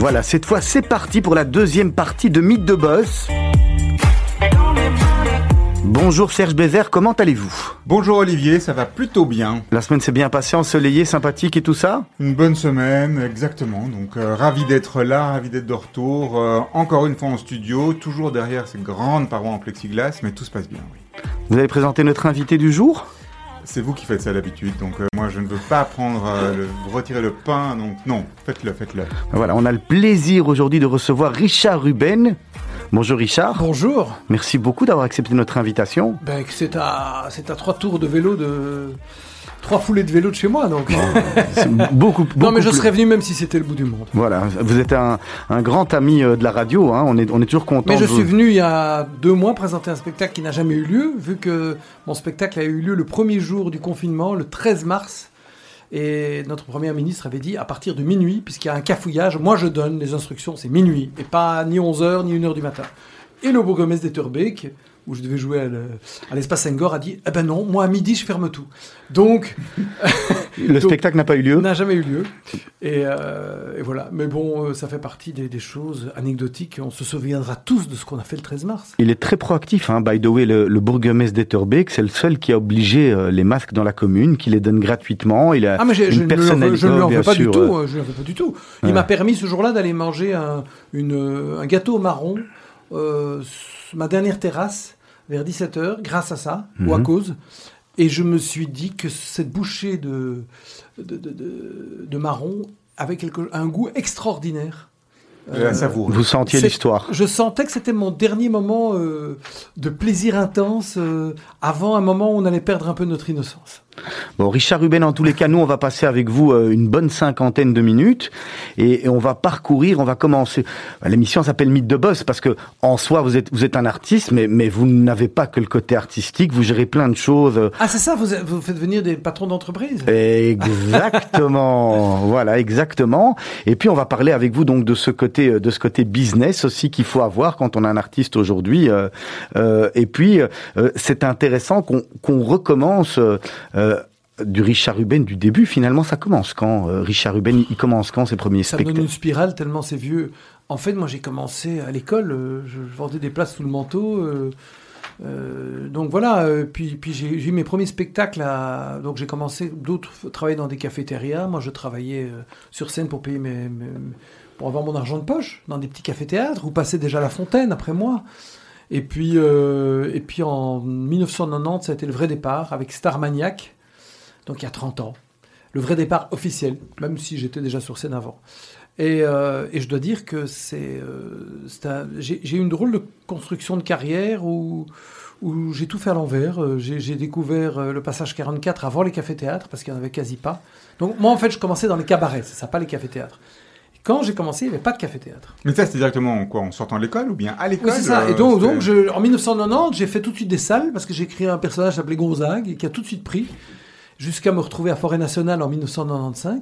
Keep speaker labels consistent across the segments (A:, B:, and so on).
A: Voilà, cette fois c'est parti pour la deuxième partie de Mythe de Boss. Bonjour Serge Bézère, comment allez-vous?
B: Bonjour Olivier, ça va plutôt bien.
A: La semaine s'est bien passée, ensoleillée, sympathique et tout ça?
B: Une bonne semaine, exactement. Donc euh, ravi d'être là, ravi d'être de retour. Euh, encore une fois en studio, toujours derrière ces grandes parois en plexiglas, mais tout se passe bien, oui.
A: Vous avez présenté notre invité du jour?
B: C'est vous qui faites ça d'habitude, donc euh, moi je ne veux pas prendre, le, retirer le pain, donc non, faites-le, faites-le.
A: Voilà, on a le plaisir aujourd'hui de recevoir Richard Ruben, Bonjour Richard.
C: Bonjour.
A: Merci beaucoup d'avoir accepté notre invitation.
C: Ben, c'est à, c'est à trois tours de vélo de trois foulées de vélo de chez moi, donc.
A: beaucoup, beaucoup.
C: Non, mais je serais venu même si c'était le bout du monde.
A: Voilà, vous êtes un, un grand ami euh, de la radio, hein. on, est, on est toujours content.
C: Mais je suis venu il y a deux mois présenter un spectacle qui n'a jamais eu lieu, vu que mon spectacle a eu lieu le premier jour du confinement, le 13 mars. Et notre Premier ministre avait dit à partir de minuit, puisqu'il y a un cafouillage, moi je donne les instructions, c'est minuit, et pas ni 11h ni 1h du matin. Et le bourgmestre d'Etterbeek où je devais jouer à l'espace Senghor, a dit Eh ben non, moi à midi, je ferme tout. Donc.
A: le spectacle n'a pas eu lieu
C: N'a jamais eu lieu. Et, euh, voilà. Mais bon, euh, ça fait partie des, choses anecdotiques. On se souviendra tous de ce qu'on a fait le 13 mars.
A: Il est très proactif, hein. by the way, le, le bourgmestre d'Etterbeek, c'est le seul qui a obligé euh, les masques dans la commune, qui les donne gratuitement. Il a
C: ah, mais une je, personnalité. Je ne lui en veux pas du tout. Je pas du tout. Il m'a permis ce jour-là d'aller manger un, une, un gâteau marron. Euh, ma dernière terrasse vers 17h grâce à ça, ou à mhm. cause. Et je me suis dit que cette bouchée de, de, de, marron avait quelque, un goût extraordinaire.
A: Euh, vous sentiez l'histoire.
C: Je sentais que c'était mon dernier moment euh, de plaisir intense euh, avant un moment où on allait perdre un peu notre innocence.
A: Bon, Richard Ruben, en tous les cas, nous, on va passer avec vous euh, une bonne cinquantaine de minutes et, on va parcourir, on va commencer. L'émission s'appelle Mythe de Boss parce que, en soi, vous êtes, vous êtes un artiste, mais, mais vous n'avez pas que le côté artistique, vous gérez plein de choses.
C: Ah, c'est ça, vous, vous faites venir des patrons d'entreprise
A: Exactement, voilà, exactement. Et puis, on va parler avec vous donc de ce côté, de ce côté business aussi qu'il faut avoir quand on a un artiste aujourd'hui. Euh, euh, et puis, c'est intéressant qu'on recommence euh, du Richard Ruben du début, finalement, ça commence quand euh, Richard Ruben, il commence quand ses premiers spectacles
C: Ça donne une spirale tellement c'est vieux. En fait, moi, j'ai commencé à l'école, euh, je vendais des places sous le manteau. donc voilà, puis, puis j'ai eu mes premiers spectacles. donc j'ai commencé, d'autres travailler dans des cafétérias. Moi, je travaillais sur scène pour payer mes, pour avoir mon argent de poche dans des petits cafés-théâtres ou passer déjà la fontaine après moi. Et puis, et puis en 1990, ça a été le vrai départ avec Starmaniac donc il y a 30 ans. Le vrai départ officiel, même si j'étais déjà sur scène avant. Et, euh, je dois dire que c'est, euh, j'ai eu une drôle de construction de carrière où, où j'ai tout fait à l'envers. Euh, j'ai découvert le passage 44 avant les cafés-théâtres, parce qu'il n'y en avait quasi pas. Donc moi, en fait, je commençais dans les cabarets, c'est ça, pas les cafés-théâtres. Quand j'ai commencé, il n'y avait pas de café-théâtre.
B: Mais ça, c'était directement quoi, en sortant de l'école ou bien à l'école
C: Oui, c'est ça. Et donc, donc je, en 1990, j'ai fait tout de suite des salles parce que j'ai créé un personnage appelé Gonzague qui a tout de suite pris jusqu'à me retrouver à Forêt Nationale en 1995.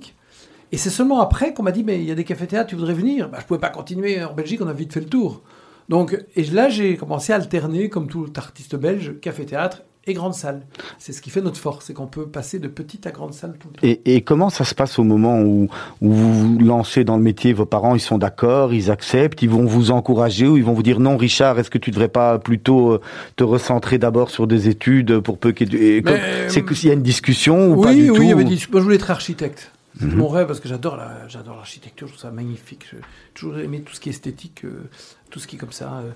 C: Et c'est seulement après qu'on m'a dit, mais il y a des cafés-théâtres, tu voudrais venir? Bah, Je ne pouvais pas continuer. En Belgique, on a vite fait le tour. Donc, et là, j'ai commencé à alterner, comme tout artiste belge, café-théâtre et grande salle. C'est ce qui fait notre force, c'est qu'on peut passer de petite à grande salle tout le temps.
A: Et, et comment ça se passe au moment où, où, vous vous lancez dans le métier Vos parents, ils sont d'accord, ils acceptent, ils vont vous encourager ou ils vont vous dire non, Richard, est-ce que tu devrais pas plutôt euh, te recentrer d'abord sur des études pour peu qu'il y a une discussion ou
C: oui,
A: pas du
C: oui,
A: tout
C: Oui, il y avait dit, je voulais être architecte. C'est mhm. mon rêve parce que j'adore j'adore l'architecture, je trouve ça magnifique. J'ai toujours aimé tout ce qui est esthétique, euh, tout ce qui est comme ça. Euh,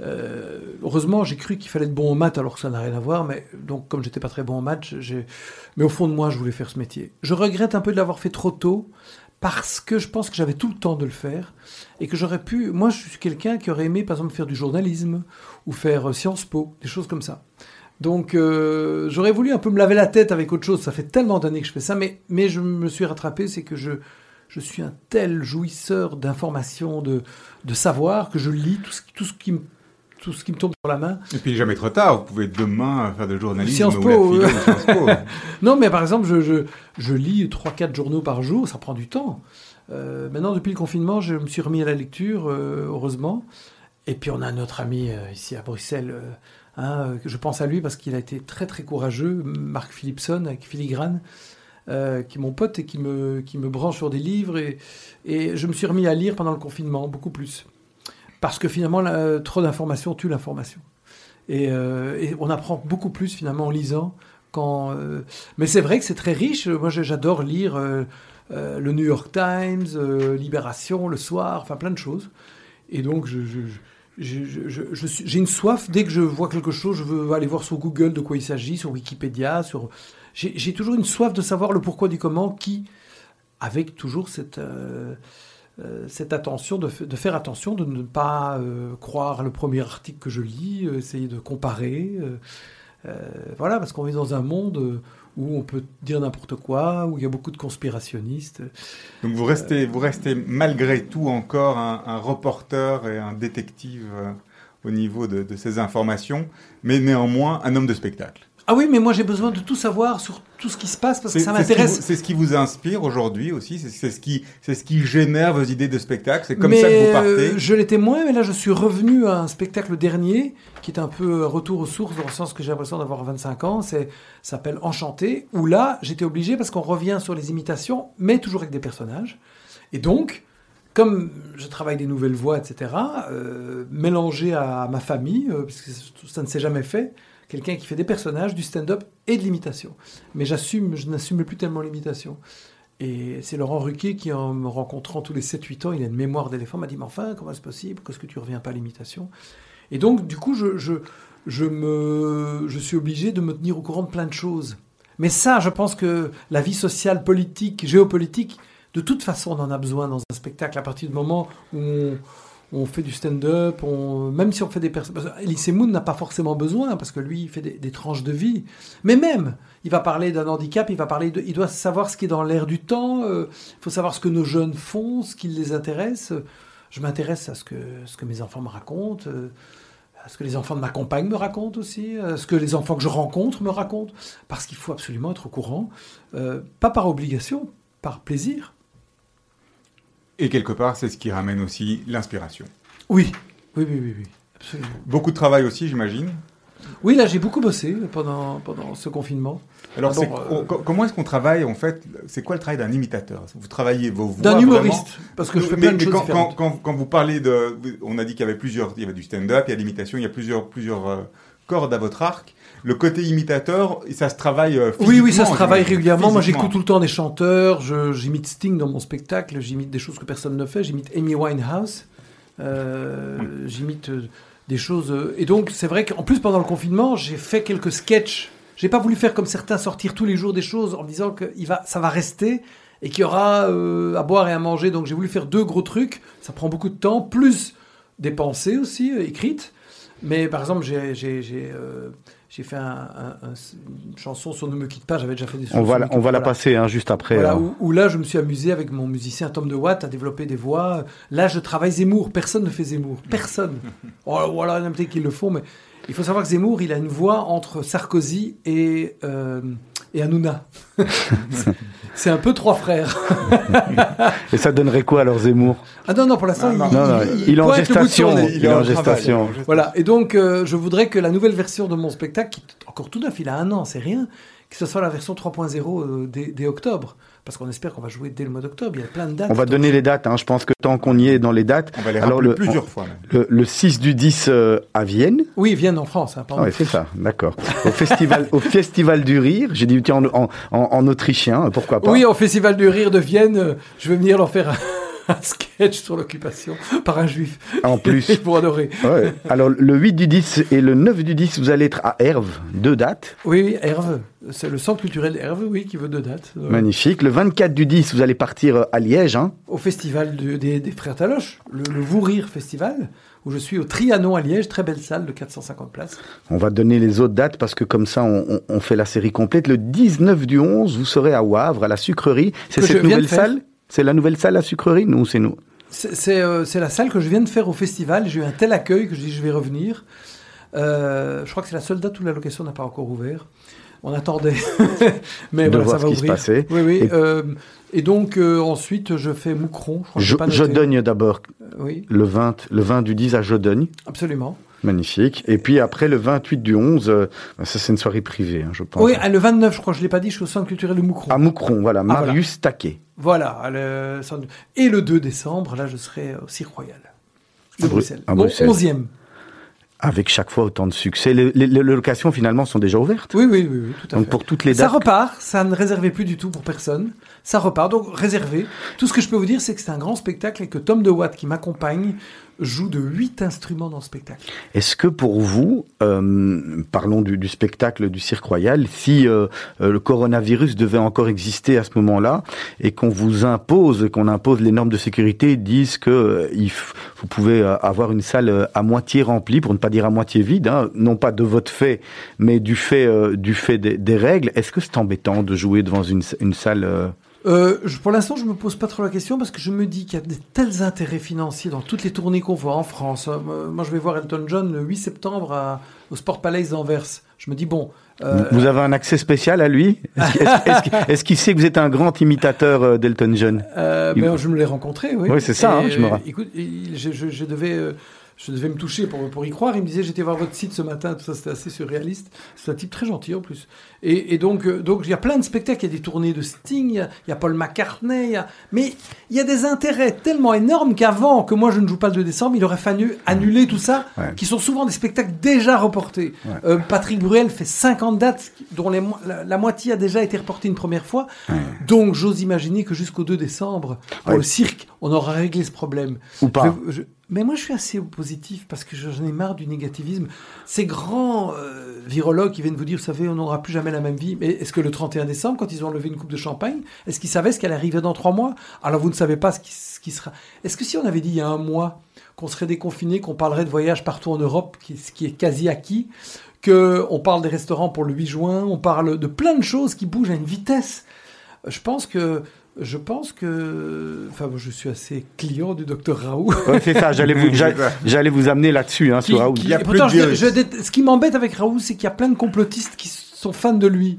C: euh, heureusement, j'ai cru qu'il fallait être bon en maths alors que ça n'a rien à voir. Mais donc, comme j'étais pas très bon en maths, mais au fond de moi, je voulais faire ce métier. Je regrette un peu de l'avoir fait trop tôt parce que je pense que j'avais tout le temps de le faire et que j'aurais pu. Moi, je suis quelqu'un qui aurait aimé, par exemple, faire du journalisme ou faire euh, Sciences Po, des choses comme ça. Donc, euh, j'aurais voulu un peu me laver la tête avec autre chose. Ça fait tellement d'années que je fais ça, mais, mais je me suis rattrapé, c'est que je, je suis un tel jouisseur d'informations, de, de savoir, que je lis tout ce, tout ce qui me tout ce qui me tombe sur la main.
B: Et puis jamais trop tard, vous pouvez demain faire de journalisme
C: Sciences Po. non, mais par exemple, je, je, je lis 3-4 journaux par jour, ça prend du temps. Euh, maintenant, depuis le confinement, je me suis remis à la lecture, euh, heureusement. Et puis on a notre ami euh, ici à Bruxelles, hein, je pense à lui parce qu'il a été très très courageux, Marc Philipson avec Filigrane. euh, qui est mon pote et qui me, qui me branche sur des livres. Et, et je me suis remis à lire pendant le confinement, beaucoup plus. Parce que finalement, trop d'informations tue l'information. Et, euh, et on apprend beaucoup plus finalement en lisant. Quand, euh, Mais c'est vrai que c'est très riche. Moi, j'adore lire euh, le New York Times, Libération, Le Soir, enfin plein de choses. Et donc, j'ai une soif. Dès que je vois quelque chose, je veux aller voir sur Google de quoi il s'agit, sur Wikipédia. Sur... J'ai toujours une soif de savoir le pourquoi du comment, qui, avec toujours cette, cette attention, de, faire attention, de ne pas euh, croire le premier article que je lis, euh, essayer de comparer. euh, euh, voilà, parce qu'on vit dans un monde euh, où on peut dire n'importe quoi, où il y a beaucoup de conspirationnistes.
B: Donc vous restez, vous restez malgré tout encore un, reporter et un détective euh, au niveau de ces informations, mais néanmoins un homme de spectacle.
C: Ah oui, mais moi j'ai besoin de tout savoir sur tout ce qui se passe parce que ça m'intéresse.
B: C'est ce qui vous inspire aujourd'hui aussi, c'est ce qui, c'est ce qui génère vos idées de spectacle. C'est comme
C: mais
B: ça que vous
C: euh,
B: partez.
C: je l'étais moins, mais là je suis revenu à un spectacle dernier qui est un peu un retour aux sources dans le sens que j'ai l'impression d'avoir 25 ans. C'est ça s'appelle Enchanté. Où là j'étais obligé parce qu'on revient sur les imitations, mais toujours avec des personnages. Et donc, comme je travaille des nouvelles voix, etc., euh, mélangé à ma famille, euh, parce que ça ne s'est jamais fait, quelqu'un qui fait des personnages, du stand-up et de l'imitation. Mais j'assume, je n'assume plus tellement l'imitation. Et c'est Laurent Ruquier qui, en me rencontrant tous les 7-8 ans, il a une mémoire d'éléphant, m'a dit, mais enfin, comment c'est possible? Qu'est-ce que tu reviens pas à l'imitation? Et donc, du coup, je, me, je suis obligé de me tenir au courant de plein de choses. Mais ça, je pense que la vie sociale, politique, géopolitique, de toute façon, on en a besoin dans un spectacle à partir du moment où on, on fait du stand-up, on- même si on fait des personnes. Elise Moon n'a pas forcément besoin parce que lui, il fait des, tranches de vie. Mais même, il va parler d'un handicap, il va parler il doit savoir ce qui est dans l'air du temps. euh, il faut savoir ce que nos jeunes font, ce qui les intéresse. Je m'intéresse à ce que ce que mes enfants me racontent. euh, à ce que les enfants de ma compagne me racontent aussi, à ce que les enfants que je rencontre me racontent, parce qu'il faut absolument être au courant, euh, pas par obligation, par plaisir.
B: Et quelque part, c'est ce qui ramène aussi l'inspiration.
C: Oui, oui, oui, oui, oui, absolument.
B: Beaucoup de travail aussi, j'imagine.
C: Oui, là, j'ai beaucoup bossé pendant, pendant ce confinement.
B: Alors,
C: euh,
B: on- comment est-ce qu'on travaille en fait C'est quoi le travail d'un imitateur? Vous travaillez vos voix
C: D'un humoriste, parce que je fais
B: Mais-
C: plein de
B: mais
C: choses
B: quand,
C: différentes.
B: quand, quand, quand vous parlez de, on a dit qu'il y avait plusieurs, il y avait du stand-up, il y a l'imitation, il y a plusieurs, plusieurs euh, cordes à votre arc. Le côté imitateur, ça se travaille. euh,
C: Oui, oui, ça se travaille régulièrement. Moi, j'écoute tout le temps des chanteurs. je- J'imite Sting dans mon spectacle. J'imite des choses que personne ne fait. J'imite Amy Winehouse. Euh, J'imite euh, des choses. Et donc, c'est vrai qu'en plus, pendant le confinement, j'ai fait quelques sketchs. J'ai pas voulu faire comme certains sortir tous les jours des choses en me disant que il va, ça va rester et qu'il y aura euh, à boire et à manger. Donc, j'ai voulu faire deux gros trucs. Ça prend beaucoup de temps, plus des pensées aussi euh, écrites. Mais par exemple, j'ai j'ai- fait un- un- un- une chanson sur Ne me quitte pas. J'avais déjà fait des
A: On
C: chansons.
A: va, la- on va la passer hein, juste après.
C: Voilà,
A: hein.
C: où, où là, je me suis amusé avec mon musicien Tom de Watt à développer des voix. Là, je travaille Zemmour. Personne ne fait Zemmour. Personne. Oh, voilà, il y en a peut-être qui le font, mais il faut savoir que Zemmour, il a une voix entre Sarkozy et, euh, et Hanouna. C'est un peu trois frères.
A: Et ça donnerait quoi alors Zemmour?
C: Ah non, non, pour l'instant,
B: Non,
C: il,
B: non,
A: non,
C: il-
A: il est en
C: pointe le bout de son
A: gestation. Il est en gestation.
C: Voilà, et donc euh, je voudrais que la nouvelle version de mon spectacle, qui est encore tout neuf, il a un an, c'est rien, que ce soit la version 3.0 euh, dès, dès octobre. Parce qu'on espère qu'on va jouer dès le mois d'octobre. Il y a plein de dates.
A: On va donner les dates. hein. Je pense que tant qu'on y est dans les dates,
B: On va les
A: Alors, le-
B: plusieurs fois.
A: Le, le 6 du 10 euh, à Vienne.
C: Oui, ils viennent en France. Hein, pardon.
A: Ouais, c'est ça, d'accord. Au festival, au festival du rire. J'ai dit tiens en, en, en- en autrichien, pourquoi pas.
C: Oui, au Festival du Rire de Vienne, euh, je vais venir leur faire un, sketch sur l'occupation par un juif.
A: En plus.
C: Vont adorer.
A: Ouais. Alors le 8 du 10 et le 9 du 10, vous allez être à Herve, deux dates.
C: Oui, oui, Herve. C'est le centre culturel Herve, oui, qui veut deux dates. Euh,
A: Magnifique. Le 24 du 10, vous allez partir euh, à Liège. Hein.
C: au festival de- des, des Frères Taloche, le, le Vous Rire Festival, où je suis au Trianon à Liège, très belle salle de 450 places.
A: On va donner les autres dates parce que comme ça, on, on- on fait la série complète. Le 19 du 11, vous serez à Wavre, à la sucrerie. C'est cette nouvelle salle C'est la nouvelle salle à sucrerie Nous, c'est nous.
C: C'est euh, c'est la salle que je viens de faire au festival. J'ai eu un tel accueil que je dis je vais revenir. Euh, je crois que c'est la seule date où la location n'a pas encore ouvert. On attendait, mais
A: De
C: voilà,
A: voir
C: ça va
A: ce qui se
C: ouvrir.
A: passait.
C: Oui, oui.
A: Et-
C: euh, et donc ensuite je fais Moucron. Je crois pas.
A: Jodogne d'abord,
C: Oui,
A: le 20, le 20 du 10 à Jodogne.
C: absolument.
A: Magnifique. Et puis après, le 28 du 11, euh, ça c'est une soirée privée, hein, je pense.
C: Oui, le 29, je crois, je ne l'ai pas dit, je suis au Centre culturel de Moucron.
A: À Moucron, voilà, Marius Taquet.
C: Voilà. Le... Et le 2 décembre, là, je serai au Cirque Royal de Bruxelles. À Bruxelles. 11e.
A: Avec chaque fois autant de succès. Les, locations finalement sont déjà ouvertes.
C: Oui, oui, oui, tout à
A: Donc
C: fait.
A: pour toutes les dates.
C: Ça repart, ça ne réservait plus du tout pour personne. Ça repart, donc réservé. Tout ce que je peux vous dire, c'est que c'est un grand spectacle et que Tom DeWatt, qui m'accompagne, joue de huit instruments dans le spectacle.
A: Est-ce que pour vous, euh, parlons du, spectacle du Cirque Royal, si euh, euh, le coronavirus devait encore exister à ce moment-là et qu'on vous impose, qu'on impose les normes de sécurité, disent que vous pouvez avoir une salle à moitié remplie, pour ne pas dire à moitié vide, hein, non pas de votre fait, mais du fait du fait des, règles. Est-ce que c'est embêtant de jouer devant une, une salle
C: euh, pour l'instant, je me pose pas trop la question parce que je me dis qu'il y a de tels intérêts financiers dans toutes les tournées qu'on voit en France. Hein. Moi, je vais voir Elton John le 8 septembre au Sport Palace d'Anvers. Je me dis, bon.
A: Euh, vous avez un accès spécial à lui? Est-ce qu'il sait que vous êtes un grand imitateur euh, d'Elton John?
C: Ben, Je me l'ai rencontré, oui.
A: Oui, c'est ça, hein, je me rappelle.
C: Écoute, je, je devais je devais me toucher pour, pour y croire. Il me disait, j'étais voir votre site ce matin, tout ça, c'était assez surréaliste. C'est un type très gentil en plus. Et, donc, euh, donc, il y a plein de spectacles. Il y a des tournées de Sting, il y a, Paul McCartney, mais il y a des intérêts tellement énormes qu'avant que moi je ne joue pas le 2 décembre, il aurait fallu annuler tout ça, qui sont souvent des spectacles déjà reportés. Euh, Patrick Bruel fait 50 dates, dont les, la, moitié a déjà été reportée une première fois. Donc, j'ose imaginer que jusqu'au 2 décembre, pour le cirque, on aura réglé ce problème.
A: Ou pas.
C: Mais moi, je suis assez positif parce que j'en ai marre du négativisme. Ces grands euh, virologues qui viennent vous dire, vous savez, on n'aura plus jamais la même vie. Mais est-ce que le 31 décembre, quand ils ont levé une coupe de champagne, est-ce qu'ils savaient ce qu'elle arrivait dans trois mois? Alors vous ne savez pas ce qui, sera. Est-ce que si on avait dit il y a un mois qu'on serait déconfiné, qu'on parlerait de voyage partout en Europe, ce qui est quasi acquis, qu'on parle des restaurants pour le 8 juin, on parle de plein de choses qui bougent à une vitesse? Je pense que je pense que, enfin, je suis assez client du docteur Raoult.
A: c'est ça. J'allais vous, j'allais vous amener là-dessus, hein, sur Raoult.
C: Il y a pourtant, ce qui m'embête avec Raoult, c'est qu'il y a plein de complotistes qui sont fans de lui.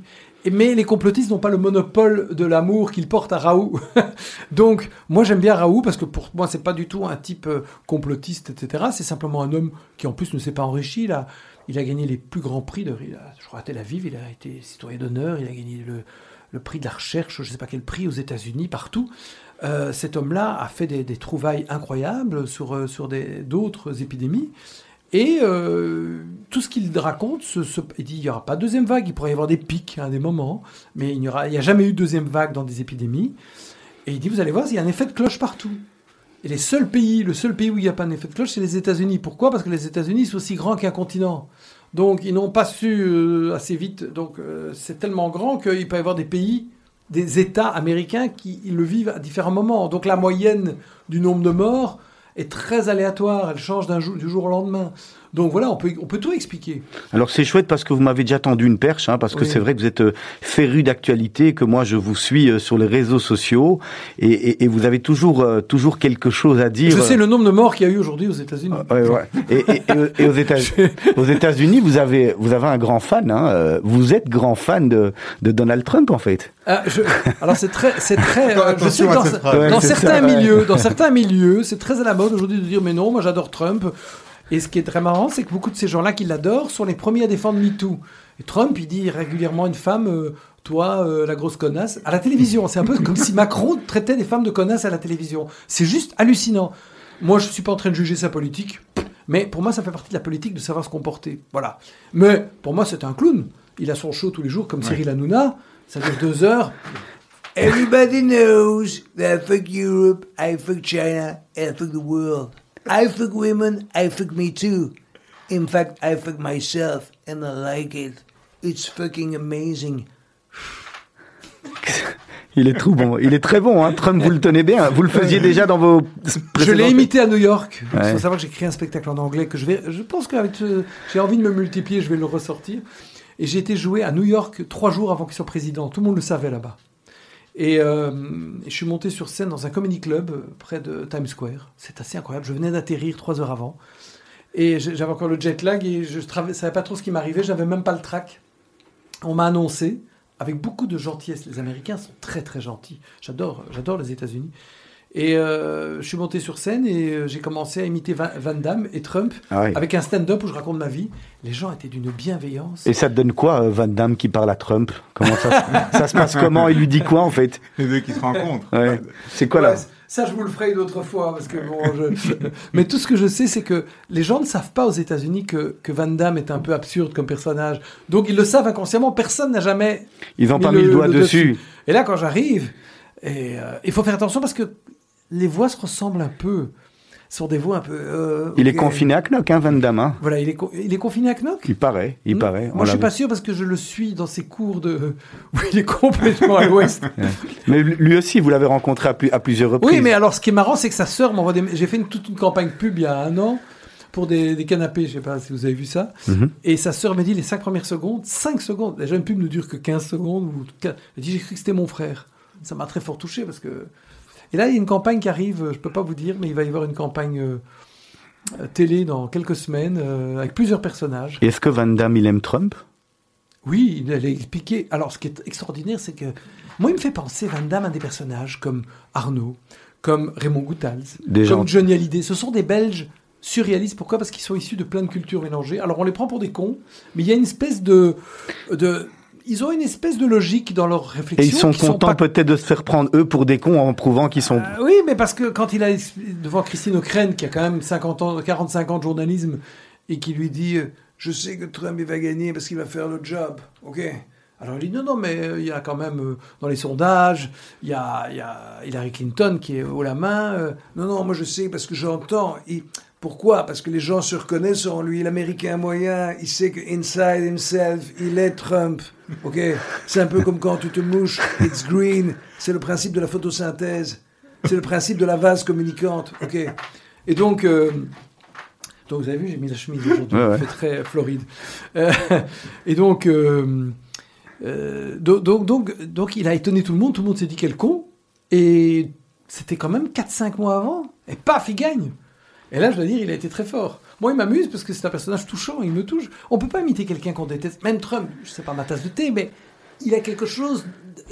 C: Mais les complotistes n'ont pas le monopole de l'amour qu'il porte à Raoult. Donc, moi, j'aime bien Raoult parce que pour moi, c'est pas du tout un type euh, complotiste, etc. C'est simplement un homme qui, en plus, ne s'est pas enrichi. Là, il a gagné les plus grands prix de, je crois, à Tel Aviv. Il a été citoyen d'honneur. Il a gagné le le prix de la recherche, je ne sais pas quel prix aux États-Unis, partout. Euh, cet homme-là a fait des, trouvailles incroyables sur, euh, d'autres épidémies. Et euh, tout ce qu'il raconte, il dit il n'y aura pas de deuxième vague, il pourrait y avoir des pics à des moments, mais il n'y a jamais eu de deuxième vague dans des épidémies. Et il dit vous allez voir, il y a un effet de cloche partout. Et les seuls pays, le seul pays où il n'y a pas d'effet de cloche, c'est les États-Unis. Pourquoi? Parce que les États-Unis sont aussi grands qu'un continent. Donc ils n'ont pas su euh, assez vite. Donc euh, c'est tellement grand qu'il peut y avoir des pays, des États américains qui le vivent à différents moments. Donc la moyenne du nombre de morts est très aléatoire. Elle change du jour au lendemain. Donc voilà, on peut, on peut tout expliquer.
A: Alors c'est chouette parce que vous m'avez déjà tendu une perche, hein, parce que c'est vrai que vous êtes euh, féru d'actualité, que moi je vous suis euh, sur les réseaux sociaux, et, et, vous avez toujours, euh, toujours quelque chose à dire.
C: Je sais le nombre de morts qu'il y a eu aujourd'hui aux États-Unis.
A: ouais, ouais. et, et, aux États-Unis, vous avez, vous avez un grand fan. Hein, vous êtes grand fan de, de Donald Trump en fait.
C: Ah, je, alors c'est très, c'est très. je sais dans, dans certains milieux, dans certains milieux, c'est très à la mode aujourd'hui de dire mais non, moi j'adore Trump. Et ce qui est très marrant, c'est que beaucoup de ces gens-là qui l'adorent sont les premiers à défendre MeToo. Et Trump, il dit régulièrement à une femme, euh, toi, euh, la grosse connasse, à la télévision. C'est un peu comme si Macron traitait des femmes de connasses à la télévision. C'est juste hallucinant. Moi, je ne suis pas en train de juger sa politique, mais pour moi, ça fait partie de la politique de savoir se comporter. Voilà. Mais pour moi, c'est un clown. Il a son show tous les jours, comme Cyril Hanouna. Ça dure deux heures. Everybody knows that I fuck Europe, I fuck China, and I fuck the world. I fuck women, I fuck me too. In fact, I fuck myself and I like it. It's fucking amazing.
A: Il est trop bon. Il est très bon. Hein. Trump, vous le tenez bien. Vous le faisiez déjà dans vos.
C: Je l'ai imité à New York. Il faut savoir que j'ai créé un spectacle en anglais que je vais. Je pense que j'ai envie de me multiplier. Je vais le ressortir. Et j'ai été joué à New York trois jours avant qu'il soit président. Tout le monde le savait là-bas. Euh, et, je suis monté sur scène dans un comedy club près de Times Square. C'est assez incroyable. Je venais d'atterrir trois heures avant. Et j'avais encore le jet lag et je ne savais pas trop ce qui m'arrivait. J'avais même pas le track. On m'a annoncé, avec beaucoup de gentillesse, les Américains sont très très gentils. J'adore, j'adore les États-Unis. Et euh, je suis monté sur scène et euh, j'ai commencé à imiter Van, Van Damme et Trump
A: Ah oui.
C: avec un stand-up où je raconte ma vie. Les gens étaient d'une bienveillance.
A: Et ça te donne quoi, euh, Van Damme qui parle à Trump? Comment ça, se- ça se passe comment? Il lui dit quoi en fait?
B: Les deux qui se rencontrent.
A: Ouais. C'est quoi
C: Ouais,
A: là
C: Ça, je vous le ferai une autre fois. Parce que bon, je- Mais tout ce que je sais, c'est que les gens ne savent pas aux États-Unis que, que Van Damme est un peu absurde comme personnage. Donc ils le savent inconsciemment. Personne n'a jamais.
A: Ils ont
C: mis
A: pas mis le doigt dessus.
C: Et là, quand j'arrive, euh, il faut faire attention parce que les voix se ressemblent un peu. Sont des voix un peu. euh,
A: Il est confiné à Knock, hein, Van Damme. hein.
C: Voilà, il est, il est confiné à Knock?
A: Il paraît, il
C: Non.
A: paraît.
C: Moi, je
A: l'a
C: suis pas sûr parce que je le suis dans ses cours de. où il est complètement à l'ouest.
A: Mais lui aussi, vous l'avez rencontré à, plus- à plusieurs reprises.
C: Oui, mais alors ce qui est marrant, c'est que sa sœur m'envoie des. J'ai fait une, toute une campagne pub il y a un an pour des, des canapés, je sais pas si vous avez vu ça.
A: Mhm.
C: Et sa sœur m'a dit les 5 premières secondes, 5 secondes, déjà une pub ne dure que 15 secondes. Ou... Elle dit j'ai cru que c'était mon frère. Ça m'a très fort touché parce que. Et là, il y a une campagne qui arrive, euh, je peux pas vous dire, mais il va y avoir une campagne euh, euh, télé dans quelques semaines euh, avec plusieurs personnages.
A: Est-ce que Van Damme, il aime Trump?
C: Oui, il allait expliquer. Alors, ce qui est extraordinaire, c'est que moi, il me fait penser Van Damme à des personnages comme Arnaud, comme Raymond Goethals,
A: Des
C: comme
A: gens-
C: Johnny Hallyday. Ce sont des Belges surréalistes. Pourquoi? Parce qu'ils sont issus de plein de cultures mélangées. Alors, on les prend pour des cons, mais il y a une espèce de, de ils ont une espèce de logique dans leur réflexion.
A: Et ils sont contents
C: pas-
A: peut-être de se faire prendre eux pour des cons en prouvant qu'ils sont.
C: Euh, oui, mais parce que quand il a devant Christine O'Krent, qui a quand même 50 ans, 45 ans de journalisme, et qui lui dit euh, Je sais que Trump il va gagner parce qu'il va faire le job. Ok? Alors il dit Non, non, mais euh, il y a quand même euh, dans les sondages, il y a, il y a Hillary Clinton qui est haut la main. non, non, moi je sais parce que j'entends. Et pourquoi? Parce que les gens se reconnaissent en lui, l'Américain moyen, il sait que inside himself, il est Trump. Ok? C'est un peu comme quand tu te mouches, it's green. C'est le principe de la photosynthèse. C'est le principe de la vase communicante. Ok? Et donc, euh, donc vous avez vu, j'ai mis la chemise aujourd'hui.
A: Ouais,
C: fait très floride. Euh, et donc, euh, donc, donc, donc, donc, il a étonné tout le monde. Tout le monde s'est dit quel con. Et c'était quand même 4-5 mois avant. Et paf, il gagne. Et là, je dois dire, il a été très fort. Moi, il m'amuse parce que c'est un personnage touchant, il me touche. On peut pas imiter quelqu'un qu'on déteste. Même Trump, je sais pas ma tasse de thé, mais il a quelque chose.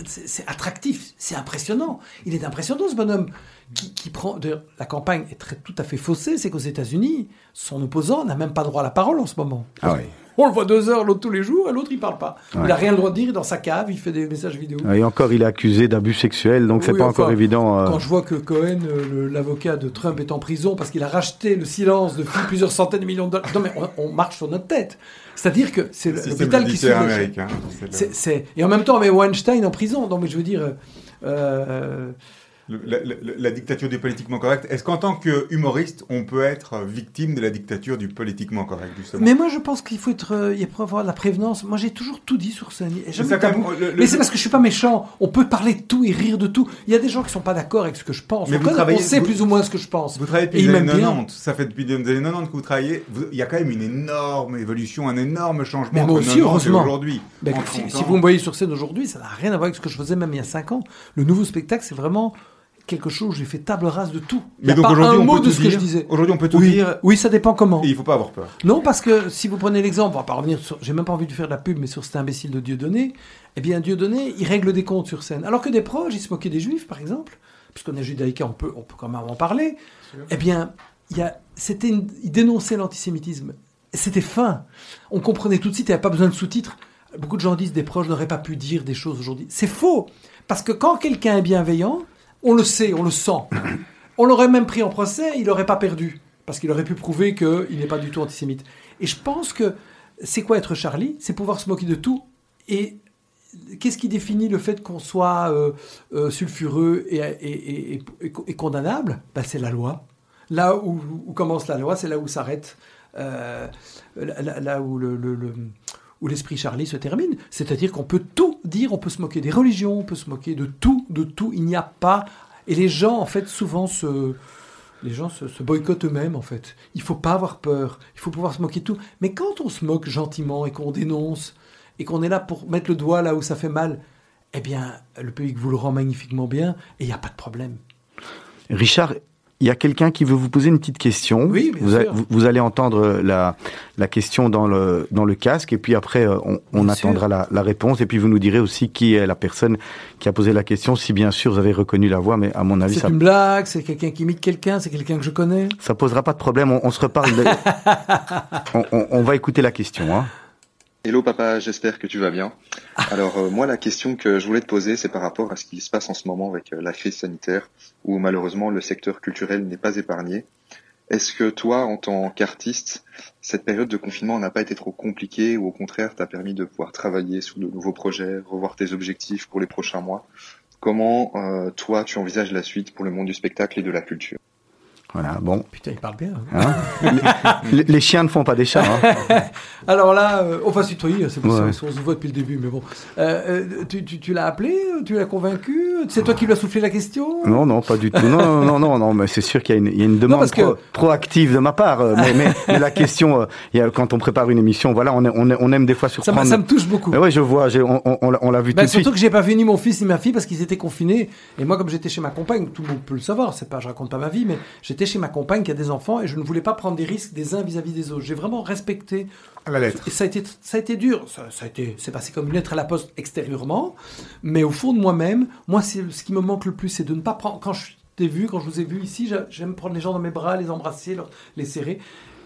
C: C'est attractif, c'est impressionnant. Il est impressionnant, ce bonhomme. Qui, prend. La campagne est tout à fait faussée. C'est qu'aux États-Unis, son opposant n'a même pas droit à la parole en ce moment.
A: Ah oui.
C: On le voit deux heures, l'autre tous les jours, et l'autre il parle pas.
A: Ouais.
C: Il a rien le droit de dire, il est dans sa cave, il fait des messages vidéo.
A: Et encore, il est accusé d'abus sexuels, donc c'est pas
C: enfin,
A: encore évident. euh,
C: Quand je vois que Cohen, euh, l'avocat de Trump, est en prison parce qu'il a racheté le silence de plusieurs centaines de millions de dollars. Non, mais on, on marche sur notre tête. C'est-à-dire que c'est l'hôpital qui chef.
B: américain. c'est-
C: Et en même temps, on met Weinstein en prison. Donc, mais je veux dire. euh, euh,
B: la, la- la dictature du politiquement correct. Est-ce qu'en tant qu'humoriste, on peut être victime de la dictature du politiquement correct, justement?
C: Mais moi, je pense qu'il faut être, euh, il faut avoir de la prévenance. Moi, j'ai toujours tout dit sur scène.
B: Ça, même, le- le-
C: mais c'est parce que je suis pas méchant. On peut parler de tout et rire de tout. Il y a des gens qui sont pas d'accord avec ce que je pense.
B: Mais
C: on,
B: vous
C: connaît-
B: travaillez-
C: on sait
B: vous-
C: plus ou moins ce que je pense.
B: Vous travaillez depuis les années
C: m'aime bien.
B: 90. Ça fait depuis les années 90 que vous travaillez. Vous- Il y a quand même une énorme évolution, un énorme changement
C: Mais moi aussi,
B: 90 et
C: heureusement.
B: aujourd'hui.
C: Ben,
B: En
C: si,
B: 30
C: si vous me voyez sur scène aujourd'hui, ça n'a rien à voir avec ce que je faisais même il y a 5 ans. Le nouveau spectacle, c'est vraiment quelque chose j'ai fait table rase de tout.
B: Mais
C: a
B: donc
C: pas
B: aujourd'hui,
C: un
B: on
C: mot
B: peut
C: de
B: tout
C: ce que je
B: dire.
C: disais.
B: Aujourd'hui, on peut tout
C: Oui,
B: dire.
C: oui, ça dépend comment.
B: Et il faut pas avoir peur.
C: Non, parce que si vous prenez l'exemple, on va pas revenir sur, j'ai même pas envie de faire de la pub, mais sur cet imbécile de Dieudonné, eh bien, Dieudonné, il règle des comptes sur scène. Alors que des proches, ils se moquaient des juifs, par exemple, puisqu'on est judaïca, on peut, on peut quand même en parler. Eh bien, il y a, c'était une- il dénonçait l'antisémitisme. C'était fin. On comprenait tout de suite, il n'y avait pas besoin de sous-titres. Beaucoup de gens disent des proches n'auraient pas pu dire des choses aujourd'hui. C'est faux. Parce que quand quelqu'un est bienveillant, on le sait, on le sent. On l'aurait même pris en procès, il n'aurait pas perdu. Parce qu'il aurait pu prouver qu'il n'est pas du tout antisémite. Et je pense que c'est quoi être Charlie? C'est pouvoir se moquer de tout. Et qu'est-ce qui définit le fait qu'on soit euh, euh, sulfureux et, et- et- et- et- et condamnable? Ben, C'est la loi. Là où, où commence la loi, c'est là où s'arrête, euh, là, là- là où le- le- le, où l'esprit Charlie se termine. C'est-à-dire qu'on peut tout dire, on peut se moquer des religions, on peut se moquer de tout, de tout. Il n'y a pas. Et les gens, en fait, souvent se. Les gens se, boycottent eux-mêmes, en fait. Il faut pas avoir peur. Il faut pouvoir se moquer de tout. Mais quand on se moque gentiment et qu'on dénonce et qu'on est là pour mettre le doigt là où ça fait mal, eh bien, le public vous le rend magnifiquement bien et il n'y a pas de problème.
A: Richard, il y a quelqu'un qui veut vous poser une petite question.
C: Oui, bien
A: vous,
C: sûr.
A: vous- vous allez entendre la, la question dans le, dans le casque et puis après euh, on, on attendra la, la réponse et puis vous nous direz aussi qui est la personne qui a posé la question, si bien sûr vous avez reconnu la voix, mais à mon avis
C: C'est
A: ça,
C: une blague, c'est quelqu'un qui imite quelqu'un, c'est quelqu'un que je connais.
A: ça posera pas de problème. On, on se reparle. de- on- on va écouter la question. Hein.
D: Hello papa, j'espère que tu vas bien. Alors euh, moi la question que je voulais te poser c'est par rapport à ce qui se passe en ce moment avec euh, la crise sanitaire où malheureusement le secteur culturel n'est pas épargné. Est-ce que toi en tant qu'artiste cette période de confinement n'a pas été trop compliquée ou au contraire t'a permis de pouvoir travailler sur de nouveaux projets, revoir tes objectifs pour les prochains mois? Comment euh, toi tu envisages la suite pour le monde du spectacle et de la culture?
A: Voilà. Bon.
C: Putain, il parle bien.
A: Hein les, les chiens ne font pas des chats. Hein.
C: Alors là, euh, va se tutoyer, c'est pour
A: Ouais.
C: ça, on se voit depuis le début, mais bon. Euh, euh, tu tu, tu l'as appelé, tu l'as convaincu, c'est toi qui lui as soufflé la question?
A: Non, non, pas du tout. Non, non, non, non, non, mais c'est sûr qu'il y a une, il y a une demande
C: parce que-
A: pro- proactive de ma part. euh, Mais, mais, mais la question, euh, quand on prépare une émission, voilà, on, est- on, est- on aime des fois
C: ça,
A: surprendre.
C: me- ça me touche beaucoup.
A: Ouais, je vois, on, l'a- vu
C: Ben,
A: tout de suite.
C: surtout que j'ai pas vu ni mon fils ni ma fille parce qu'ils étaient confinés. Et moi, comme j'étais chez ma compagne, tout le monde peut le savoir, pas, je raconte pas ma vie, mais j'étais chez ma compagne qui a des enfants et je ne voulais pas prendre des risques des uns vis-à-vis des autres. J'ai vraiment respecté.
B: À la lettre.
C: Et ça a été, ça a été dur. Ça, ça a été, c'est passé comme une lettre à la poste extérieurement, mais au fond de moi-même, moi, ce qui me manque le plus, c'est de ne pas prendre. Quand je t'ai vu, quand je vous ai vu ici, j'a- j'aime prendre les gens dans mes bras, les embrasser, leur- les serrer.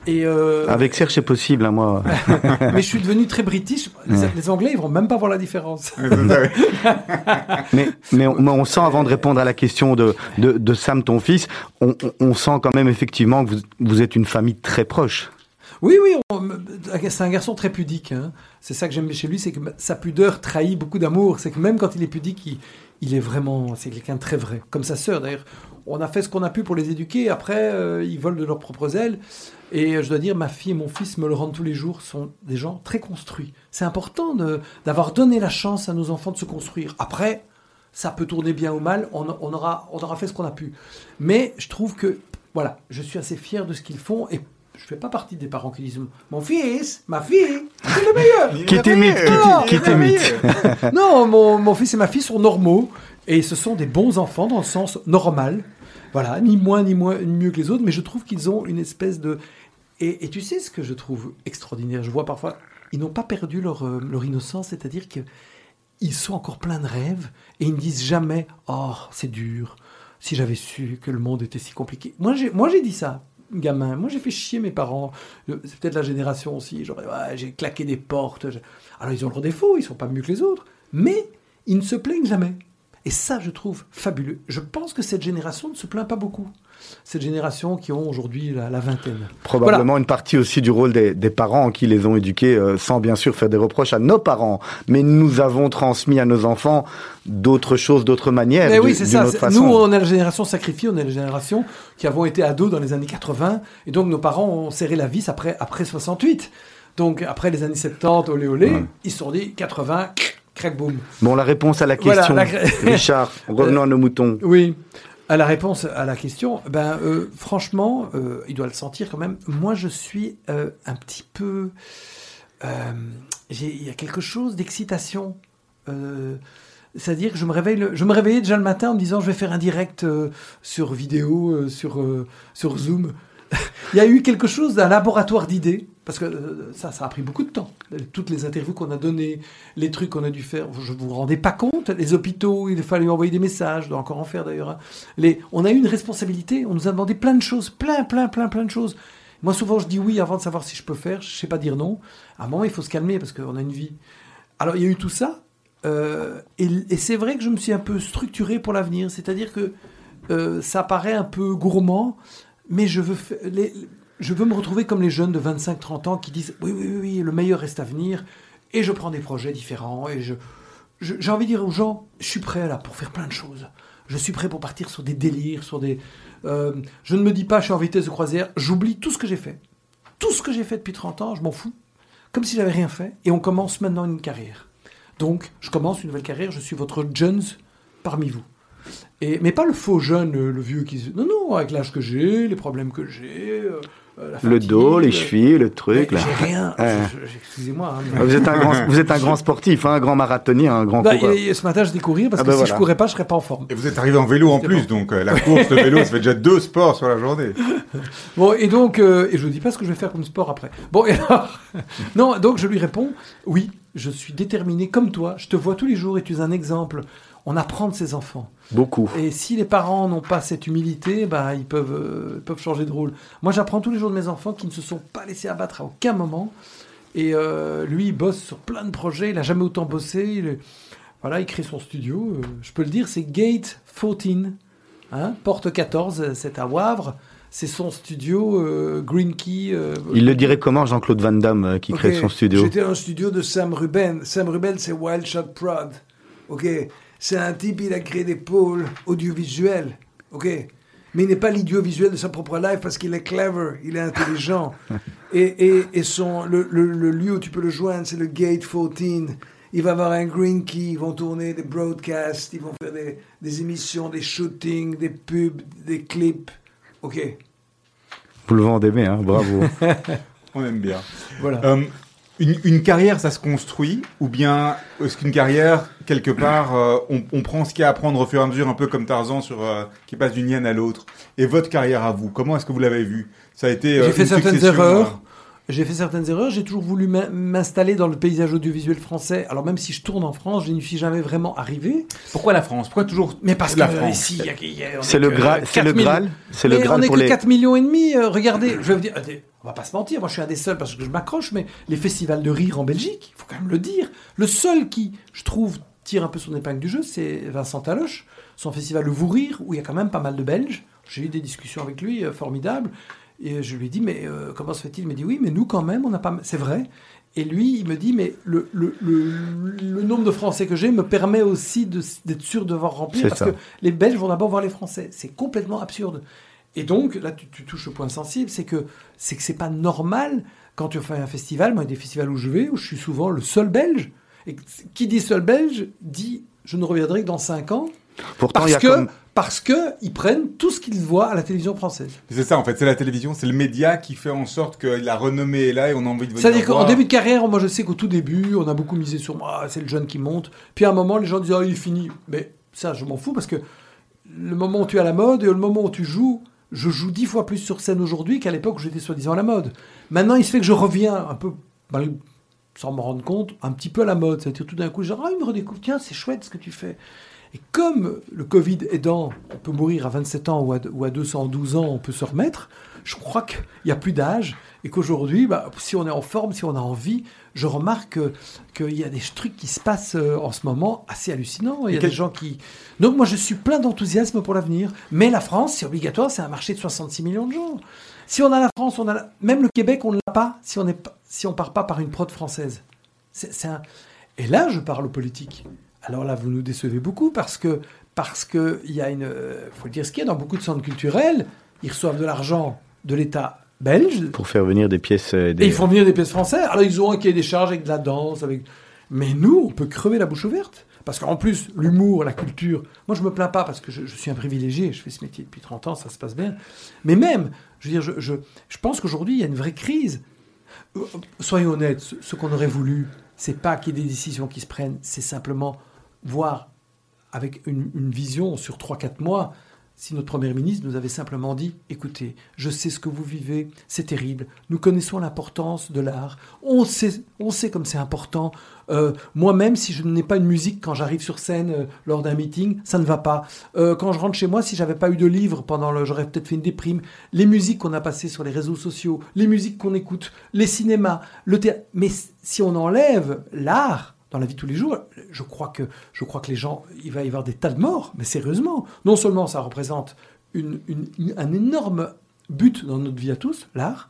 C: Et euh,
A: Avec Serge, c'est possible, hein, moi.
C: mais je suis devenu très british. Les,
A: Ouais.
C: les Anglais, ils vont même pas voir la différence.
A: Mais, mais, on, mais on sent, avant de répondre à la question de, de, de Sam, ton fils, on, sent quand même effectivement que vous, vous êtes une famille très proche.
C: Oui, oui, on- c'est un garçon très pudique. hein. C'est ça que j'aime chez lui, c'est que sa pudeur trahit beaucoup d'amour. C'est que même quand il est pudique, il, il est vraiment, c'est quelqu'un de très vrai. Comme sa sœur, d'ailleurs. On a fait ce qu'on a pu pour les éduquer. Après, euh, ils volent de leurs propres ailes. Et je dois dire, ma fille et mon fils me le rendent tous les jours, sont des gens très construits. C'est important d'avoir donné la chance à nos enfants de se construire. Après, ça peut tourner bien ou mal, on, on aura, on aura fait ce qu'on a pu. Mais je trouve que, voilà, je suis assez fier de ce qu'ils font et je fais pas partie des parents qui disent Mon fils, ma fille, c'est le meilleur.
A: Qui
C: Non,
A: t'i- qui
C: merveilleux.
A: t'imite.
C: non, mon, mon fils et ma fille sont normaux et ce sont des bons enfants dans le sens normal. Voilà, ni moins ni moins ni mieux que les autres, mais je trouve qu'ils ont une espèce de. Et, et tu sais ce que je trouve extraordinaire? Je vois parfois, ils n'ont pas perdu leur, euh, leur innocence, c'est-à-dire que ils sont encore pleins de rêves et ils ne disent jamais Oh, c'est dur. Si j'avais su que le monde était si compliqué. Moi, j'ai, moi, j'ai dit ça, gamin. Moi, j'ai fait chier mes parents. Euh, C'est peut-être la génération aussi. J'aurais, ouais, j'ai claqué des portes. Alors, ils ont leurs défauts, ils sont pas mieux que les autres. Mais ils ne se plaignent jamais. Et ça, je trouve fabuleux. Je pense que cette génération ne se plaint pas beaucoup. Cette génération qui ont aujourd'hui la, la vingtaine.
A: Probablement une partie aussi du rôle des, des parents qui les ont éduqués, euh, sans bien sûr faire des reproches à nos parents. Mais nous avons transmis à nos enfants d'autres choses, d'autres manières,
C: Mais oui, c'est ça.
A: façon.
C: Nous, on est la génération sacrifiée, on est la génération qui avons été ados dans les années 80, et donc nos parents ont serré la vis après, après 68. Donc après les années 70, olé olé,
A: Ouais.
C: ils se sont dit 80, boum.
A: Bon, la réponse à la
C: Voilà,
A: question,
C: la-
A: Richard, revenons à nos moutons.
C: Oui. À la réponse à la question, ben euh, franchement, euh, il doit le sentir quand même. Moi, je suis euh, un petit peu. Il y a quelque chose d'excitation. C'est-à-dire que je me réveille, le- je me réveillais déjà le matin en me disant je vais faire un direct sur vidéo, sur sur Zoom. Il y a eu quelque chose d'un laboratoire d'idées parce que euh, ça, ça a pris beaucoup de temps. Toutes les interviews qu'on a données, les trucs qu'on a dû faire, je vous rendez pas compte. Les hôpitaux, il fallu envoyer des messages, je encore en faire d'ailleurs. hein. On a eu une responsabilité, on nous a demandé plein de choses, plein, plein, plein, plein de choses. Moi, souvent, je dis oui avant de savoir si je peux faire. Je sais pas dire non. À un moment, il faut se calmer parce qu'on a une vie. Alors, il y a eu tout ça. euh, et c'est vrai que je me suis un peu structuré pour l'avenir. C'est-à-dire que euh, ça paraît un peu gourmand, mais je veux, me retrouver comme les jeunes de 25-30 ans qui disent oui, oui, oui, le meilleur reste à venir. Et je prends des projets différents. Et je- j'ai envie de dire aux gens, je suis prêt là pour faire plein de choses. Je suis prêt pour partir sur des délires, sur des. euh, je ne me dis pas, je suis en vitesse de croisière. J'oublie tout ce que j'ai fait. Tout ce que j'ai fait depuis 30 ans, je m'en fous. Comme si j'avais rien fait. Et on commence maintenant une carrière. Donc, je commence une nouvelle carrière. Je suis votre Jones parmi vous. Et, mais pas le faux jeune, le, le vieux qui se... Non, non, avec l'âge que j'ai, les problèmes que j'ai, euh, euh,
A: Le dos, les
C: euh,
A: chevilles, le truc. Là.
C: J'ai rien.
A: Ouais.
C: Je- je- Excusez-moi. hein, mais-
A: Ah, Vous êtes un grand, vous êtes un grand sportif, hein, un grand marathonien, un grand
C: Bah,
A: coureur.
C: et- et ce matin, j'étais courir parce
A: Ah
C: que
A: bah
C: si
A: voilà.
C: je courais pas, je serais pas en forme.
B: Et vous êtes arrivé en vélo en plus, donc euh, la course, le vélo, ça fait déjà deux sports sur la journée.
C: Bon, et donc, euh, et je ne dis pas ce que je vais faire comme sport après. Bon, et alors, non, donc je lui réponds, oui, je suis déterminé comme toi, je te vois tous les jours et tu es un exemple. On apprend de ses enfants.
A: Beaucoup.
C: Et si les parents n'ont pas cette humilité, bah, ils, peuvent, euh, ils peuvent changer de rôle. Moi, j'apprends tous les jours de mes enfants qui ne se sont pas laissés abattre à aucun moment. Et euh, lui, il bosse sur plein de projets, il n'a jamais autant bossé. Il, voilà, il crée son studio. euh, je peux le dire, c'est Gate 14, hein, porte 14, euh, c'est à Wavre. C'est son studio Green Key.
A: Il le dirait comment, Jean-Claude Van Damme, qui crée son studio?
C: J'étais dans le studio de Sam Ruben. Sam Ruben, c'est Wild Shot Prod. Ok. C'est un type, il a créé des pôles audiovisuels. Ok? Mais il n'est pas l'idiot visuel de sa propre life parce qu'il est clever, il est intelligent. et et, et son, le, le, le lieu où tu peux le joindre, c'est le Gate 14. Il va avoir un green key, ils vont tourner des broadcasts, ils vont faire des, des émissions, des shootings, des pubs, des clips. Ok?
A: Vous le vendez bien, hein, bravo.
B: On aime bien.
C: Voilà.
B: Euh, une, une carrière, ça se construit Ou bien est-ce qu'une carrière, quelque part, euh, on, on prend ce qu'il y a à apprendre au fur et à mesure, un peu comme Tarzan sur, euh, qui passe d'une hyène à l'autre Et votre carrière à vous, comment est-ce que vous l'avez vue? Ça a été. euh,
C: J'ai fait certaines erreurs. J'ai fait certaines erreurs. J'ai toujours voulu m'in- m'installer dans le paysage audiovisuel français. Alors même si je tourne en France, je n'y suis jamais vraiment arrivé.
B: Pourquoi la France? Pourquoi toujours
C: Mais parce
B: la
C: que euh,
B: France
C: ici, il y a- il y a- on
A: C'est
C: est
A: le
C: que
A: Graal, c'est
C: 4
A: le. Graal, c'est le
C: Mais
A: Graal
C: on est
A: pour
C: que
A: les.
C: 4 millions et demi. regardez, je vais vous dire, on va pas se mentir. Moi, je suis un des seuls parce que je m'accroche, mais les festivals de rire en Belgique, il faut quand même le dire. Le seul qui, je trouve, tire un peu son épingle du jeu, c'est Vincent Taloche, son festival Le Vous Rire, où il y a quand même pas mal de Belges. J'ai eu des discussions avec lui, euh, formidables. Et je lui ai dit, mais euh, comment se fait-il? Il m'a dit, oui, mais nous, quand même, on n'a pas. C'est vrai. Et lui, il me dit, mais le, le, le, le nombre de Français que j'ai me permet aussi d'être sûr de devoir remplir. Parce
A: ça.
C: que les Belges vont d'abord voir les Français. C'est complètement absurde. Et donc, là, tu, tu touches au point sensible, c'est que c'est que c'est pas normal quand tu fais un festival. Moi, il y a des festivals où je vais, où je suis souvent le seul Belge. Et qui dit seul Belge dit je ne reviendrai que dans 5 ans.
A: Pourtant, il y
C: Parce
A: a
C: que,
A: comme.
C: parce que ils prennent tout ce qu'ils voient à la télévision française.
B: C'est ça, en fait, c'est la télévision, c'est le média qui fait en sorte que la renommée est là et on a envie de venir
C: C'est-à-dire qu'en début de carrière, moi je sais qu'au tout début, on a beaucoup misé sur moi, c'est le jeune qui monte. Puis à un moment, les gens disent, ah, il est fini. Mais ça, je m'en fous parce que le moment où tu es à la mode et le moment où tu joues, je joue dix fois plus sur scène aujourd'hui qu'à l'époque où j'étais soi-disant à la mode. Maintenant, il se fait que je reviens un peu, sans me rendre compte, un petit peu à la mode. C'est-à-dire tout d'un coup, genre, ah, il me redécouvre, tiens, c'est chouette ce que tu fais. Et comme le Covid aidant, on peut mourir à 27 ans ou à 212 ans, on peut se remettre, je crois qu'il n'y a plus d'âge et qu'aujourd'hui, bah, si on est en forme, si on a envie, je remarque que- qu'il y a des trucs qui se passent euh, en ce moment assez hallucinants. Il y a
B: quel-
C: des gens qui... Donc moi, je suis plein d'enthousiasme pour l'avenir. Mais la France, c'est obligatoire, c'est un marché de 66 millions de gens. Si on a la France, on a la- même le Québec, on ne l'a pas si on ne si on part pas par une prod française. C'est un... Et là, je parle politique. Alors là, vous nous décevez beaucoup parce que parce que il y a une, euh, faut dire ce qu'il y a dans beaucoup de centres culturels, ils reçoivent de l'argent de l'État belge
A: Pour faire venir des pièces. euh, des-
C: et ils font venir des pièces françaises. Alors ils ont un cahier des charges avec de la danse, avec. Mais nous, on peut crever la bouche ouverte. Parce qu'en plus, l'humour, la culture, moi je me plains pas parce que je, je suis un privilégié, je fais ce métier depuis 30 ans, ça se passe bien. Mais même, je veux dire, je, je, je pense qu'aujourd'hui, il y a une vraie crise. Euh, Soyons honnêtes, ce, ce qu'on aurait voulu, c'est pas qu'il y ait des décisions qui se prennent, c'est simplement voir avec une, une vision sur 3-4 mois, si notre Premier ministre nous avait simplement dit, écoutez, je sais ce que vous vivez, c'est terrible, nous connaissons l'importance de l'art, on sait, on sait comme c'est important. Euh, Moi-même, si je n'ai pas une musique quand j'arrive sur scène euh, lors d'un meeting, ça ne va pas. Euh, quand je rentre chez moi, si j'avais pas eu de livre pendant le, j'aurais peut-être fait une déprime. Les musiques qu'on a passées sur les réseaux sociaux, les musiques qu'on écoute, les cinémas, le théâtre. Mais si on enlève l'art, dans la vie de tous les jours, je crois que, les gens, il va y avoir des tas de morts, mais sérieusement. Non seulement ça représente un énorme but dans notre vie à tous, l'art,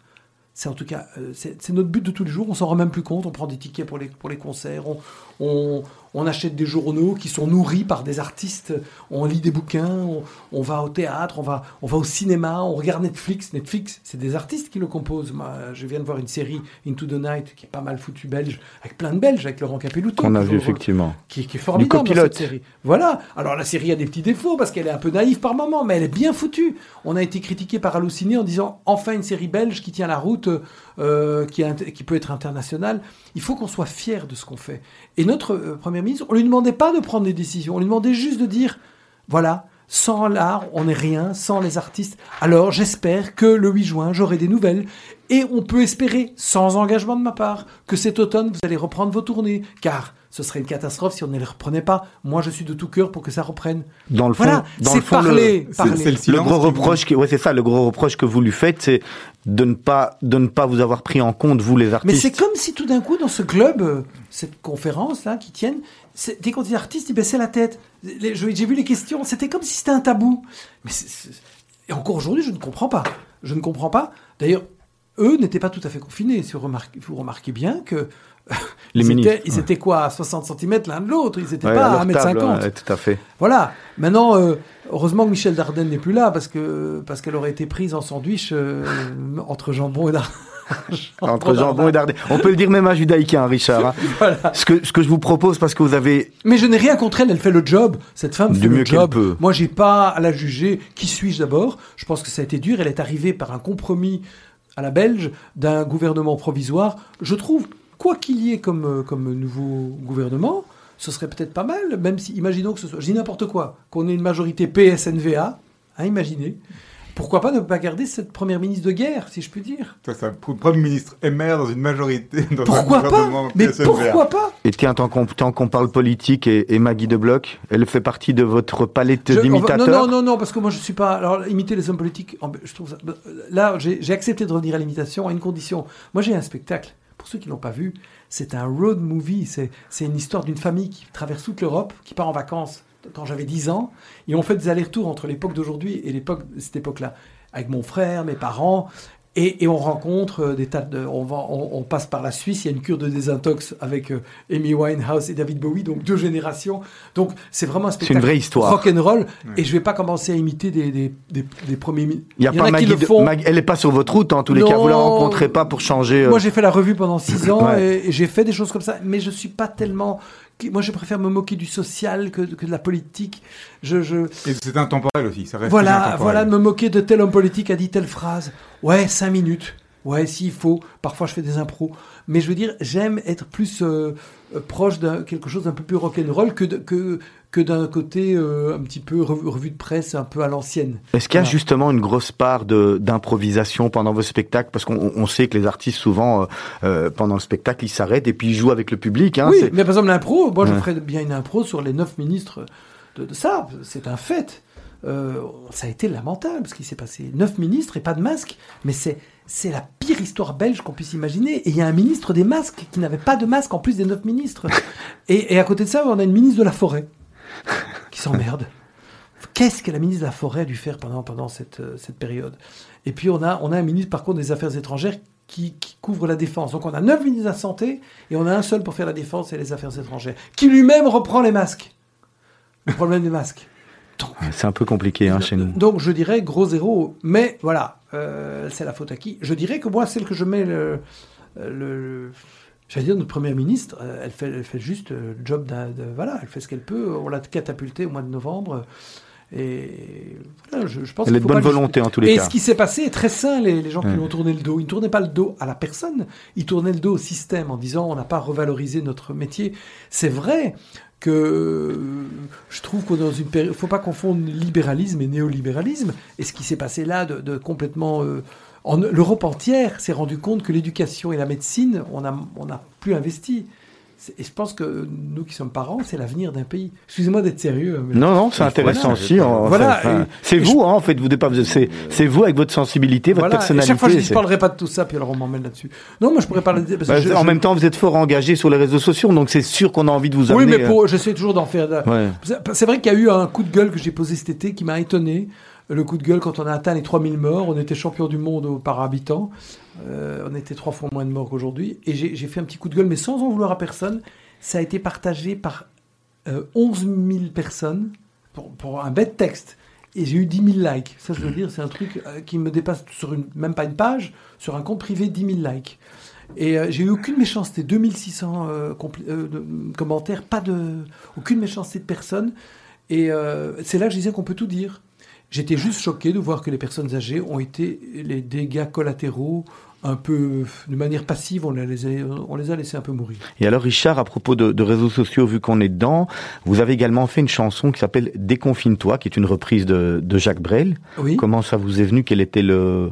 C: c'est en tout cas, euh, c'est c'est notre but de tous les jours, on s'en rend même plus compte, on prend des tickets pour les, pour les concerts, on, on, on achète des journaux qui sont nourris par des artistes, on lit des bouquins, on, va au théâtre, on va, on va au cinéma, on regarde Netflix. Netflix, c'est des artistes qui le composent. Moi, je viens de voir une série Into the Night qui est pas mal foutue belge, avec plein de Belges, avec Laurent Capelluto.
A: Qu'on a vu effectivement.
C: Qui, qui est formidable dans cette série. Voilà. Alors la série a des petits défauts parce qu'elle est un peu naïve par moments, mais elle est bien foutue. On a été critiqué par Allociné en disant enfin une série belge qui tient la route, euh, qui, qui peut être internationale. Il faut qu'on soit fier de ce qu'on fait. Et notre euh, Premier ministre, on lui demandait pas de prendre des décisions, on lui demandait juste de dire, voilà, sans l'art, on n'est rien, sans les artistes. Alors j'espère que le 8 juin, j'aurai des nouvelles. Et on peut espérer, sans engagement de ma part, que cet automne, vous allez reprendre vos tournées. Car ce serait une catastrophe si on ne les reprenait pas. Moi, je suis de tout cœur pour que ça reprenne.
A: Dans le fond,
C: voilà,
A: c'est
C: parler.
A: Le, le, gros reproche, qui, ouais, c'est ça, le gros reproche que vous lui faites, c'est de ne pas de ne pas vous avoir pris en compte vous les artistes.
C: Mais c'est comme si tout d'un coup dans ce club, euh, cette conférence là qui tiennent, dès qu'on dit artiste, ils baissaient la tête. J'ai vu les questions, c'était comme si c'était un tabou. Mais et encore aujourd'hui, je ne comprends pas. Je ne comprends pas. D'ailleurs, eux n'étaient pas tout à fait confinés. Si vous remarquez, vous remarquez bien que les ils, étaient, ils étaient, quoi à 60 cm l'un de l'autre? Ils n'étaient pas à 1m50.
A: tout à fait.
C: Voilà. Maintenant, euh, heureusement que Michel Dardenne n'est plus là parce que parce qu'elle aurait été prise en sandwich euh, entre jambon et Dardenne.
A: entre jambon et Dardenne. On peut le dire même à Judaïcain, Richard. Hein. voilà. ce, que, ce que je vous propose, parce que vous avez...
C: Mais je n'ai rien contre elle, elle fait le job. Cette femme fait le job. Peut. Moi, j'ai pas à la juger. Qui suis-je d'abord? Je pense que ça a été dur. Elle est arrivée par un compromis à la Belge d'un gouvernement provisoire. Je trouve quoi qu'il y ait comme, euh, comme nouveau gouvernement, ce serait peut-être pas mal, même si, imaginons que ce soit, je dis n'importe quoi, qu'on ait une majorité PSNVA, hein, imaginez. Pourquoi pas ne pas garder cette première ministre de guerre, si je puis dire?
B: Ça, ça Premier ministre MR dans une majorité dans
C: pourquoi
B: un
C: pas Mais pourquoi pas?
A: Et tiens, tant qu'on parle politique, et, Maggie de Bloch, elle fait partie de votre palette d'imitateurs
C: Non, non, non, non, parce que moi je suis pas... Alors, imiter les hommes politiques, je trouve ça... Là, j'ai accepté de revenir à l'imitation à une condition. Moi j'ai un spectacle pour ceux qui l'ont pas vu, c'est un road movie. C'est une histoire d'une famille qui traverse toute l'Europe, qui part en vacances quand j'avais 10 ans. Et on fait des allers-retours entre l'époque d'aujourd'hui et l'époque cette époque-là. Avec mon frère, mes parents. Et, on rencontre euh, des tas de. On, va, on, passe par la Suisse, il y a une cure de désintox avec euh, Amy Winehouse et David Bowie, donc deux générations. Donc c'est vraiment un spectacle.
A: une vraie histoire.
C: Rock and roll. Et je vais pas commencer à imiter des, des, des, premiers.
A: Il y a, pas Maggie elle est pas sur votre route en tous les cas. Vous la rencontrez pas pour changer.
C: Euh, Moi j'ai fait la revue pendant six ans et, et j'ai fait des choses comme ça, mais je suis pas tellement moi, je préfère me moquer du social que, que de la politique. Je, je...
B: Et c'est intemporel aussi, ça reste
C: Voilà, voilà, me moquer de tel homme politique a dit telle phrase. Ouais, cinq minutes. Ouais, s'il faut. Parfois, je fais des impros. Mais je veux dire, j'aime être plus euh, euh, proche de quelque chose d'un peu plus rock'n'roll que, que, que d'un côté euh, un petit peu revue de presse, un peu à l'ancienne.
A: Est-ce qu'il y a justement une grosse part d'improvisation pendant vos spectacles? Parce qu'on sait que les artistes, souvent, pendant le spectacle, ils s'arrêtent et puis ils jouent avec le public. Hein,
C: oui, mais par exemple, l'impro, moi, je ferais bien une impro sur les neuf ministres de, de ça. C'est un fait. Ça a été lamentable ce qui s'est passé. Neuf ministres et pas de masque, mais c'est c'est la pire histoire belge qu'on puisse imaginer. Et il y a un ministre des masques qui n'avait pas de masque en plus des neuf ministres. Et, à côté de ça, on a une ministre de la forêt qui s'emmerde. Qu'est-ce que la ministre de la forêt a dû faire pendant, pendant cette, euh, cette période? Et puis on a, on a un ministre par contre des Affaires étrangères qui, couvre la défense. Donc on a neuf ministres de la santé et on a un seul pour faire la défense et les affaires étrangères, qui lui-même reprend les masques. Le problème des masques.
A: C'est un peu compliqué hein, chez nous.
C: Donc je dirais gros zéro, mais voilà, euh, c'est la faute à qui? Je dirais que moi, celle que je mets le, le, j'allais dire notre première ministre, euh, elle fait, elle fait juste le job de, voilà, elle fait ce qu'elle peut. On l'a catapultée au mois de novembre. Et voilà, je, pense
A: Elle est de bonne volonté en tous les
C: cas.
A: Et
C: ce qui s'est passé est très sain, les, les gens qui lui ont tourné le dos. Ils ne tournaient pas le dos à la personne, ils tournaient le dos au système en disant on n'a pas revalorisé notre métier. C'est vrai que euh, je trouve qu'on est dans une période. Faut pas confondre libéralisme et néolibéralisme. Et ce qui s'est passé là, de, complètement. Euh, L'Europe entière s'est rendu compte que l'éducation et la médecine, on n'a a plus investi. Et je pense que nous qui sommes parents, c'est l'avenir d'un pays. Excusez-moi d'être sérieux.
A: non, non, c'est intéressant aussi. voilà. c'est vous, hein, en fait, vous c'est vous avec votre sensibilité, votre personnalité.
C: chaque fois, je ne parlerai pas de tout ça, puis alors on m'emmène là-dessus. Non, moi, je pourrais parler.
A: Parce bah, en même temps, vous êtes fort engagé sur les réseaux sociaux, donc c'est sûr qu'on a envie de vous amener.
C: Oui, mais pour, j'essaie toujours d'en faire. C'est vrai qu'il y a eu un coup de gueule que j'ai posé cet été qui m'a étonné le coup de gueule quand on a atteint les 3000 morts. On était champion du monde par habitant. Euh, on était trois fois moins de morts qu'aujourd'hui. Et j'ai fait un petit coup de gueule, mais sans en vouloir à personne. Ça a été partagé par euh, 11 000 personnes pour, pour un bête texte. Et j'ai eu 10 000 likes. Ça, je veux dire, c'est un truc euh, qui me dépasse sur une, même pas une page, sur un compte privé, 10 000 likes. Et euh, j'ai eu aucune méchanceté, 2600 euh, compli- euh, de- commentaires, pas de, aucune méchanceté de personne. Et c'est là que je disais qu'on peut tout dire. J'étais juste choqué de voir que les personnes âgées ont été les dégâts collatéraux, un peu de manière passive, on les a, on les a laissés un peu mourir.
A: Et alors Richard, à propos de, de réseaux sociaux, vu qu'on est dedans, vous avez également fait une chanson qui s'appelle Déconfine-toi, qui est une reprise de, de Jacques Brel.
C: Oui.
A: Comment ça vous est venu? Quel était le...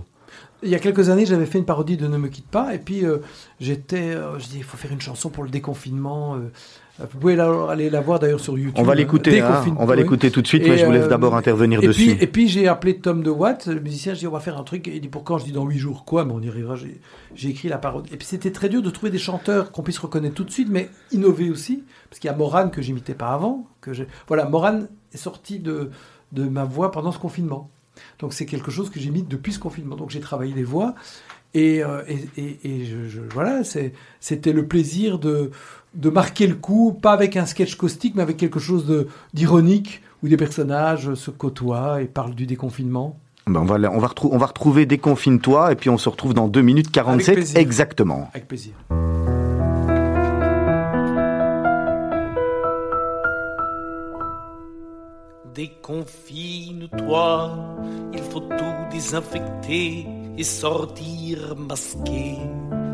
C: Il y a quelques années, j'avais fait une parodie de Ne me quitte pas, et puis euh, j'étais, euh, je dis, il faut faire une chanson pour le déconfinement. euh. Vous pouvez la- aller la voir d'ailleurs sur YouTube.
A: On va l'écouter, hein, on va l'écouter tout de suite,
C: Et,
A: mais je vous laisse
C: euh,
A: d'abord intervenir
C: Et
A: dessus.
C: puis, et puis j'ai appelé Tom de Watt, le musicien, je dis on va faire un truc. Et il dit pour quand Je dis dans huit jours. Quoi? Mais on y arrivera. J'ai, j'ai écrit la parodie. Et puis c'était très dur de trouver des chanteurs qu'on puisse reconnaître tout de suite, mais innover aussi. Parce qu'il y a Morane que j'imitais pas avant. Que j'ai... Voilà, Morane est sorti de, de ma voix pendant ce confinement. Donc c'est quelque chose que j'imite depuis ce confinement. Donc j'ai travaillé les voix. Et, euh, et, et, et je, je- voilà, c'était le plaisir de, de marquer le coup, pas avec un sketch caustique, mais avec quelque chose de, d'ironique, où des personnages se côtoient et parlent du déconfinement.
A: Ben, on, va, la- on, va retrou- on va retrouver Déconfine-toi, et puis on se retrouve dans 2 minutes 47
C: plaisir.
A: exactement.
C: Avec plaisir.
E: Déconfine-toi, il faut tout désinfecter et sortir masqué.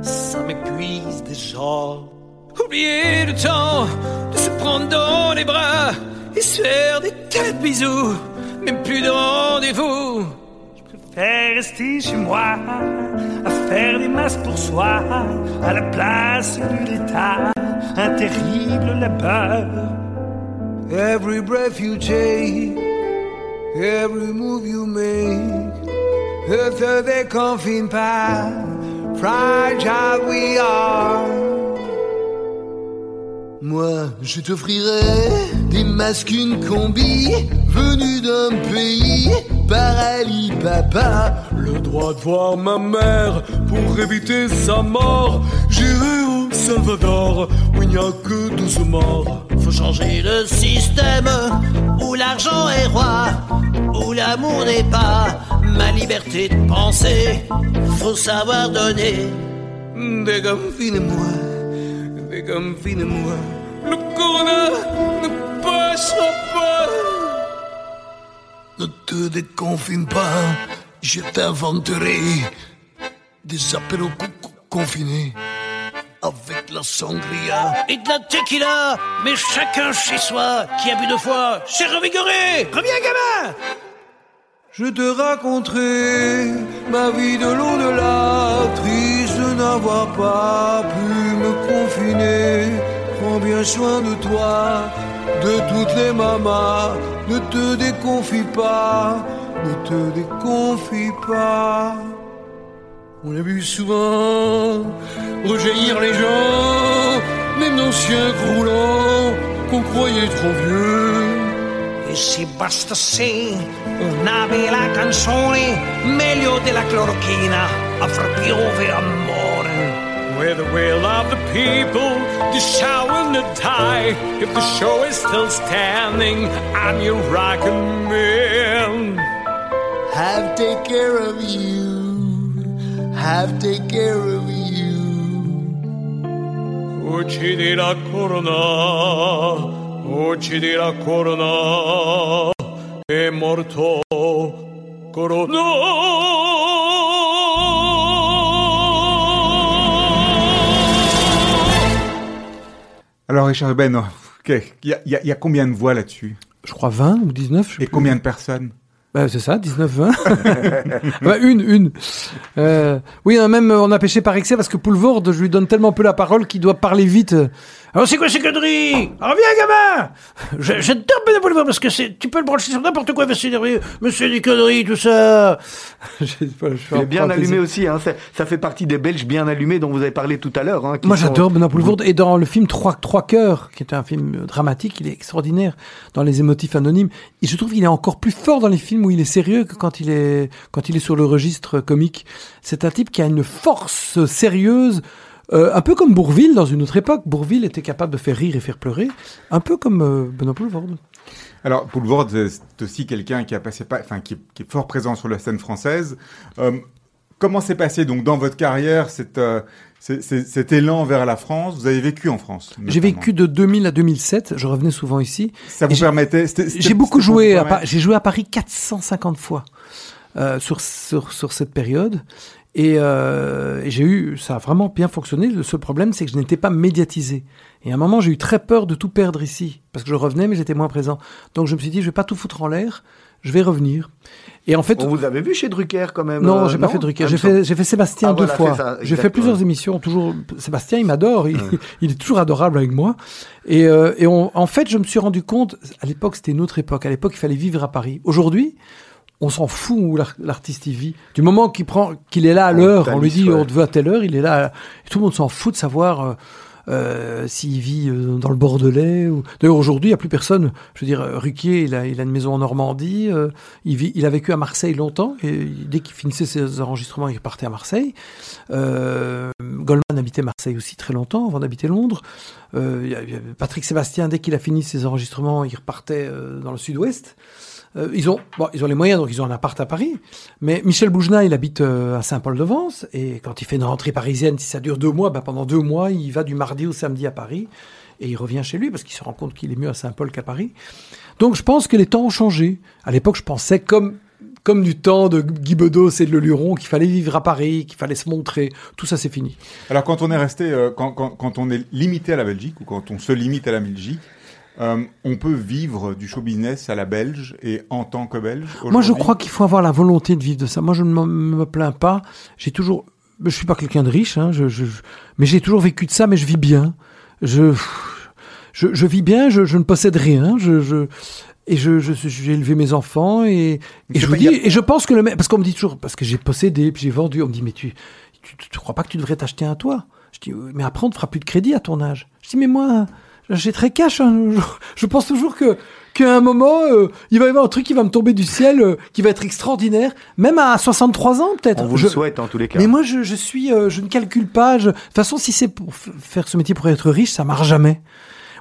E: Ça m'épuise déjà. Oublier le temps de se prendre dans les bras et se faire des tas de bisous, même plus de rendez-vous. Je préfère rester chez moi à faire des masses pour soi à la place de l'État. Un terrible là-bas. Every breath you take, every move you make, ne te déconfine pas, fragile we are.
F: Moi, je t'offrirai des masques, une combi, venus d'un pays par Alibaba.
E: Le droit de voir ma mère pour éviter sa mort. J'irai au Salvador où il n'y a que 12 morts.
G: Faut changer le système où l'argent est roi, où l'amour n'est pas ma liberté de penser. Faut savoir donner.
E: Déconfine-moi, déconfine-moi. Le corona ne passera pas.
F: Ne te déconfine pas, je t'inventerai des apéros co- co- confinés avec la sangria.
G: Et de la tequila, mais chacun chez soi qui a bu deux fois, c'est revigoré. Reviens, gamin!
E: Je te raconterai ma vie de triste de n'avoir pas pu me confiner. Prends bien soin de toi, de toutes les mamas. Ne te déconfie pas, ne te déconfie pas. On a vu souvent rejaillir les gens, même d'anciens croulants qu'on croyait trop vieux.
G: E se bastasse una bella canzone, meglio della clorochina, a far piovere amore.
E: With the will of the people, the shower and the die. If the show is still standing, I'm your rockin' man.
F: Have take care of you, have take care of you.
E: Uccidi la corona, uccidi la corona, è morto corona.
B: Alors, Richard Ben, ok, il y, a- y y combien de voix là-dessus?
C: Je crois 20 ou 19. Je sais
B: Et
C: plus.
B: combien de personnes?
C: Bah, c'est ça, 19, 20. bah, une, une. Euh, oui, hein, même, on a pêché par excès parce que Poulvord, je lui donne tellement peu la parole qu'il doit parler vite.
G: Alors c'est quoi ces conneries? Gamin Je, je te tape de Boulevard parce que c'est, tu peux le brancher sur n'importe quoi, s'énerver. Monsieur des conneries, tout ça.
C: J'ai
A: Il est bien allumé aussi, hein. ça, fait partie des Belges bien allumés dont vous avez parlé tout à l'heure. Hein,
C: Moi, j'adore Benoît Poulvord. Et dans le film Trois, Trois cœurs, qui est un film dramatique, il est extraordinaire dans les émotifs anonymes. Et je trouve qu'il est encore plus fort dans les films où il est sérieux que quand il est, quand il est sur le registre comique. C'est un type qui a une force sérieuse Euh, un peu comme Bourville dans une autre époque. Bourville était capable de faire rire et faire pleurer, un peu comme euh, Benoît Poulvorde.
B: Alors, Poulvord, c'est aussi quelqu'un qui a passé pas, enfin, qui, est- qui est fort présent sur la scène française. Euh, comment s'est passé donc dans votre carrière cette, euh, cet élan vers la France? Vous avez vécu en France
C: J'ai vécu de 2000 à 2007. Je revenais souvent ici.
B: Ça vous permettait
C: J'ai beaucoup joué. J'ai joué à Paris 450 fois euh, sur, sur sur cette période. Et, euh, et j'ai eu, ça a vraiment bien fonctionné. Le seul problème, c'est que je n'étais pas médiatisé. Et à un moment, j'ai eu très peur de tout perdre ici, parce que je revenais, mais j'étais moins présent. Donc je me suis dit, je vais pas tout foutre en l'air, je vais revenir. Et en fait,
A: On vous avait vu chez Drucker quand même
C: non,
A: euh,
C: j'ai pas fait Drucker.
A: Ah,
C: J'ai fait, j'ai fait Sébastien
A: Ah,
C: deux
A: voilà,
C: fois. J'ai fait plusieurs émissions. Toujours, Sébastien, il m'adore. Il, il est toujours adorable avec moi. Et, euh, et on, en fait, je me suis rendu compte. À l'époque, c'était une autre époque. À l'époque, il fallait vivre à Paris. Aujourd'hui, on s'en fout où l'ar- l'artiste y vit. Du moment qu'il prend, qu'il est là à
A: On
C: l'heure, on lui dit
A: ouais.
C: on te veut à telle heure, il est là. Et tout le monde s'en fout de savoir. euh, euh, s'il vit euh, dans le Bordelais ou d'ailleurs aujourd'hui il n'y a plus personne je veux dire Ruquier il a, il a une maison en Normandie euh, il, vit, il a vécu à Marseille longtemps et dès qu'il finissait ses enregistrements il repartait à Marseille Goldman habitait Marseille aussi très longtemps avant d'habiter Londres Patrick Sébastien dès qu'il a fini ses enregistrements il repartait dans le sud-ouest euh, ils ont, bon, ils ont les moyens, donc ils ont un appart à Paris. Mais Michel Boujna, il habite euh, à Saint-Paul-de-Vence. Et quand il fait une rentrée parisienne, si ça dure deux mois, ben pendant deux mois, il va du mardi au samedi à Paris. Et il revient chez lui parce qu'il se rend compte qu'il est mieux à Saint-Paul qu'à Paris. Donc je pense que les temps ont changé. À l'époque, je pensais comme, comme du temps de Guy Bedos et de Le Luron, qu'il fallait vivre à Paris, qu'il fallait se montrer. Tout ça, c'est fini.
B: Alors, quand on est resté, euh, quand, quand, quand on est limité à la Belgique ou quand on se limite à la Belgique, euh, on peut vivre du show business à la belge et en tant que belge.
C: Moi, je crois qu'il faut avoir la volonté de vivre de ça. Moi, je ne me plains pas. J'ai toujours, je suis pas quelqu'un de riche, hein, je, je, je- mais j'ai toujours vécu de ça, mais je vis bien. Je, je, je vis bien. Je, je ne possède rien. Je, et je, j'ai élevé mes enfants et, et je
B: pas-
C: vous dis,
B: y a-
C: et je pense que le parce qu'on me dit toujours, parce que j'ai possédé, puis j'ai vendu, on me dit, mais tu, tu, tu, tu crois pas que tu devrais t'acheter un toit? Je dis, mais après, on ne fera plus de crédit à ton âge. Je dis, mais moi, j'ai très cash, hein. je, je pense toujours que, qu'à un moment, euh, il va y avoir un truc qui va me tomber du ciel, euh, qui va être extraordinaire, même à 63 ans, peut-être.
A: On vous
C: Je-
A: le souhaite en tous les cas.
C: mais moi, je, je suis, euh, je ne calcule pas. De toute façon, si c'est pour faire ce métier pour être riche, ça marche jamais.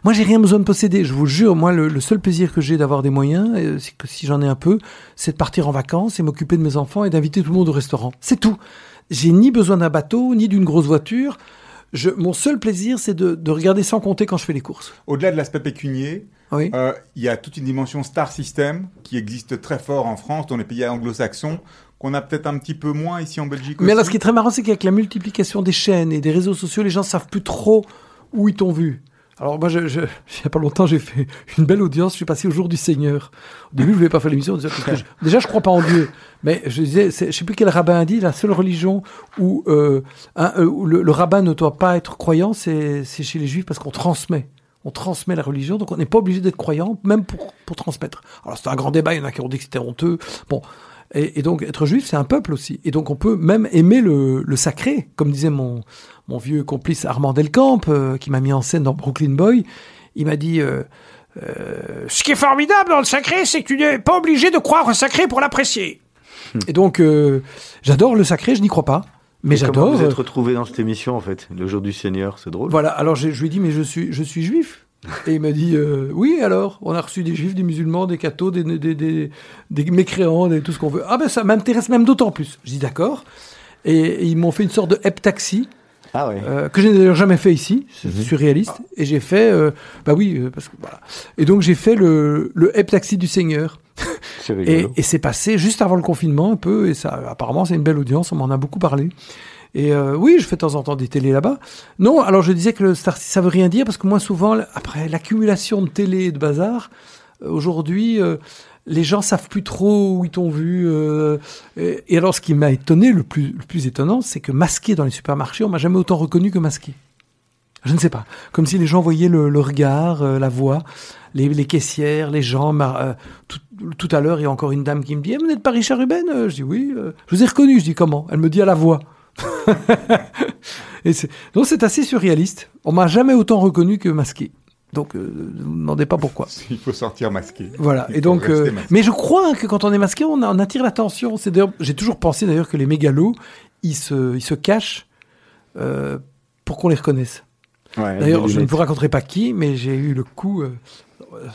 C: Moi, j'ai rien besoin de posséder. Je vous jure, moi, le, le seul plaisir que j'ai d'avoir des moyens, euh, c'est que si j'en ai un peu, c'est de partir en vacances et m'occuper de mes enfants et d'inviter tout le monde au restaurant. C'est tout. J'ai ni besoin d'un bateau, ni d'une grosse voiture. Je, mon seul plaisir, c'est de, de regarder sans compter quand je fais les courses.
B: Au-delà de l'aspect pécunier,
C: Oui.
B: euh, il y a toute une dimension star system qui existe très fort en France, dans les pays anglo-saxons, qu'on a peut-être un petit peu moins ici en Belgique.
C: Mais
B: aussi.
C: là, ce qui est très marrant, c'est qu'avec la multiplication des chaînes et des réseaux sociaux, les gens savent plus trop où ils t'ont vu. Alors moi, je, je, il y a pas longtemps, j'ai fait une belle audience. Je suis passé au jour du Seigneur. Au début, je voulais pas faire l'émission. déjà, je crois pas en Dieu. Mais je disais, je sais plus quel rabbin a dit, la seule religion où, euh, euh, le, rabbin ne doit pas être croyant, c'est chez les juifs parce qu'on transmet. On transmet la religion, donc on n'est pas obligé d'être croyant, même pour, transmettre. Alors c'est un grand débat, il y en a qui ont dit que c'était honteux. Bon, et, donc être juif, c'est un peuple aussi. Et donc on peut même aimer le sacré, comme disait mon, mon vieux complice Armand Delcamp, euh, qui m'a mis en scène dans Brooklyn Boy. Il m'a dit... euh, euh,
E: Ce qui est formidable dans le sacré, c'est que tu n'es pas obligé de croire au sacré pour l'apprécier.
C: et donc j'adore le sacré, je n'y crois pas, mais
A: Et comment
C: j'adore.
A: vous êtes retrouvé dans cette émission en fait, le jour du Seigneur, c'est drôle.
C: Voilà, alors je lui ai dit, mais je suis, je suis juif. Et il m'a dit, euh, oui, alors, on a reçu des juifs, des musulmans, des cathos, des, des, des, des mécréants, des, tout ce qu'on veut. Ah ben ça m'intéresse même d'autant plus. Je dis d'accord. Et, et ils m'ont fait une sorte de heptaxi,
A: Ah ouais.
C: euh, que je n'ai d'ailleurs jamais fait ici, c'est surréaliste. Et j'ai fait, euh, bah oui, euh, parce que voilà. Et donc j'ai fait le, le heptaxi du Seigneur.
A: C'est
C: Et,
A: rigolo.
C: et c'est passé juste avant le confinement un peu, et ça, apparemment, c'est une belle audience, on m'en a beaucoup parlé. Et euh, oui, je fais de temps en temps des télés là-bas. Non, alors je disais que le Star ça veut rien dire parce que moi souvent, après l'accumulation de télé et de bazar, euh, aujourd'hui, euh, les gens savent plus trop où ils t'ont vu. euh, et, alors, ce qui m'a étonné, le plus, le plus étonnant, c'est que masqué dans les supermarchés, on m'a jamais autant reconnu que masqué. Je ne sais pas. Comme si les gens voyaient le, le regard, euh, la voix, les, les caissières, les gens. euh, tout, tout à l'heure, il y a encore une dame qui me dit Eh, Vous n'êtes pas Richard Ruben? Je dis Oui. euh, je vous ai reconnu. Je dis Comment? Elle me dit à la voix. Et donc c'est assez surréaliste. On m'a jamais autant reconnu que masqué. Donc, euh, ne me demandez pas pourquoi.
B: Il faut sortir masqué.
C: Voilà.
B: Il
C: Et donc, euh, mais je crois que quand on est masqué, on, on attire l'attention. C'est d'ailleurs, j'ai toujours pensé d'ailleurs que les mégalos, ils se, ils se cachent euh, pour qu'on les reconnaisse.
A: Ouais,
C: D'ailleurs, je ne vous raconterai pas qui, mais j'ai eu le coup. euh,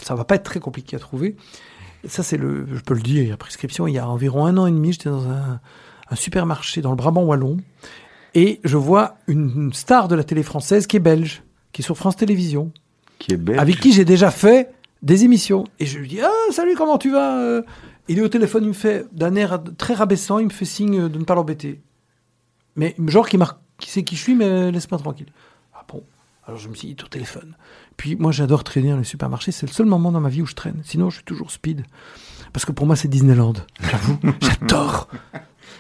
C: ça va pas être très compliqué à trouver. Ça, c'est le. Je peux le dire, il y a prescription. Il y a environ un an et demi, j'étais dans un, un supermarché dans le Brabant wallon et je vois une, une star de la télé française qui est belge, qui est sur France Télévisions,
A: qui est belge.
C: avec qui j'ai déjà fait des émissions. Et je lui dis Ah, salut, comment tu vas euh Il est au téléphone, il me fait d'un air très rabaissant, il me fait signe de ne pas l'embêter. Mais genre qui marque, qui sait qui je suis, mais laisse-moi tranquille. Ah bon Alors je me suis dit au téléphone. Puis moi j'adore traîner dans les supermarchés, c'est le seul moment dans ma vie où je traîne. Sinon je suis toujours speed. Parce que pour moi c'est Disneyland. J'avoue, j'adore.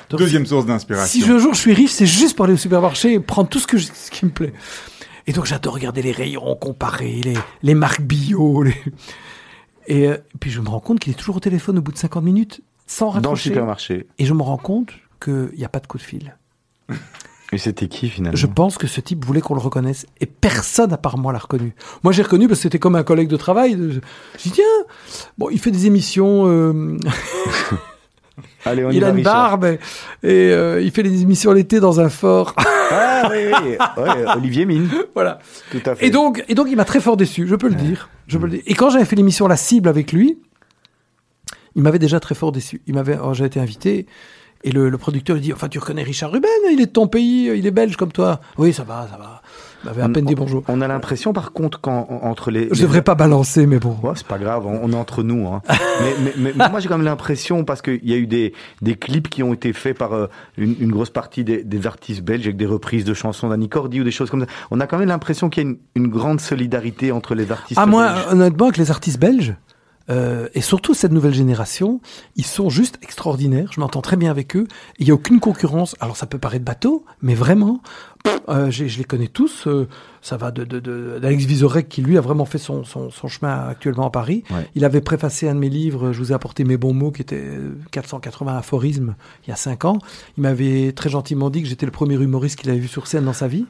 B: Deuxième source d'inspiration.
C: si un jour je suis riche, c'est juste pour aller au supermarché et prendre tout ce, que je- ce qui me plaît. Et donc j'adore regarder les rayons, comparer les, les marques bio. les- Et euh, puis je me rends compte qu'il est toujours au téléphone au bout de 50 minutes, sans
A: dans le
C: raccrocher.
A: supermarché.
C: Et je me rends compte qu'il n'y a pas de coup de fil.
A: Et c'était qui finalement?
C: Je pense que ce type voulait qu'on le reconnaisse. Et personne à part moi l'a reconnu. Moi j'ai reconnu parce que c'était comme un collègue de travail. Je je dis tiens, bon, il fait des émissions, euh,
A: Allez, on y
C: il
A: va,
C: a une
A: Richard.
C: barbe et, et, euh, il fait des émissions l'été dans un fort.
A: Ah oui, oui. Ouais, Olivier Mine,
C: voilà.
A: tout à fait.
C: Et donc, et donc, il m'a très fort déçu, je peux le dire. Je peux le dire. Et quand j'avais fait l'émission La Cible avec lui, il m'avait déjà très fort déçu. Il m'avait, j'ai été invité, et le, le producteur lui dit, enfin, tu reconnais Richard Ruben, il est de ton pays, il est belge comme toi. Oui, ça va, ça va. M'avait à peine dit bonjour.
A: On a l'impression, par contre, quand entre les.
C: Je
A: les-
C: devrais pas balancer, mais bon.
A: Ouais, c'est pas grave, on, on est entre nous. Hein. mais, mais- mais- mais moi, j'ai quand même l'impression, parce qu'il y a eu des, des clips qui ont été faits par euh, une, une grosse partie des, des artistes belges avec des reprises de chansons d'Annie Cordy ou des choses comme ça. On a quand même l'impression qu'il y a une, une grande solidarité entre les artistes
C: Ah, moi,
A: belges.
C: honnêtement, avec les artistes belges, euh, et surtout cette nouvelle génération, ils sont juste extraordinaires. Je m'entends très bien avec eux. Il n'y a aucune concurrence. Alors, ça peut paraître bateau, mais vraiment, pff, euh, je les connais tous. euh, ça va de, de, de- d'Alex Vizorek, qui lui a vraiment fait son, son, son chemin actuellement à Paris.
A: Ouais.
C: Il avait préfacé un de mes livres, Je vous ai apporté mes bons mots, qui était euh, 480 aphorismes il y a 5 ans. Il m'avait très gentiment dit que j'étais le premier humoriste qu'il avait vu sur scène dans sa vie.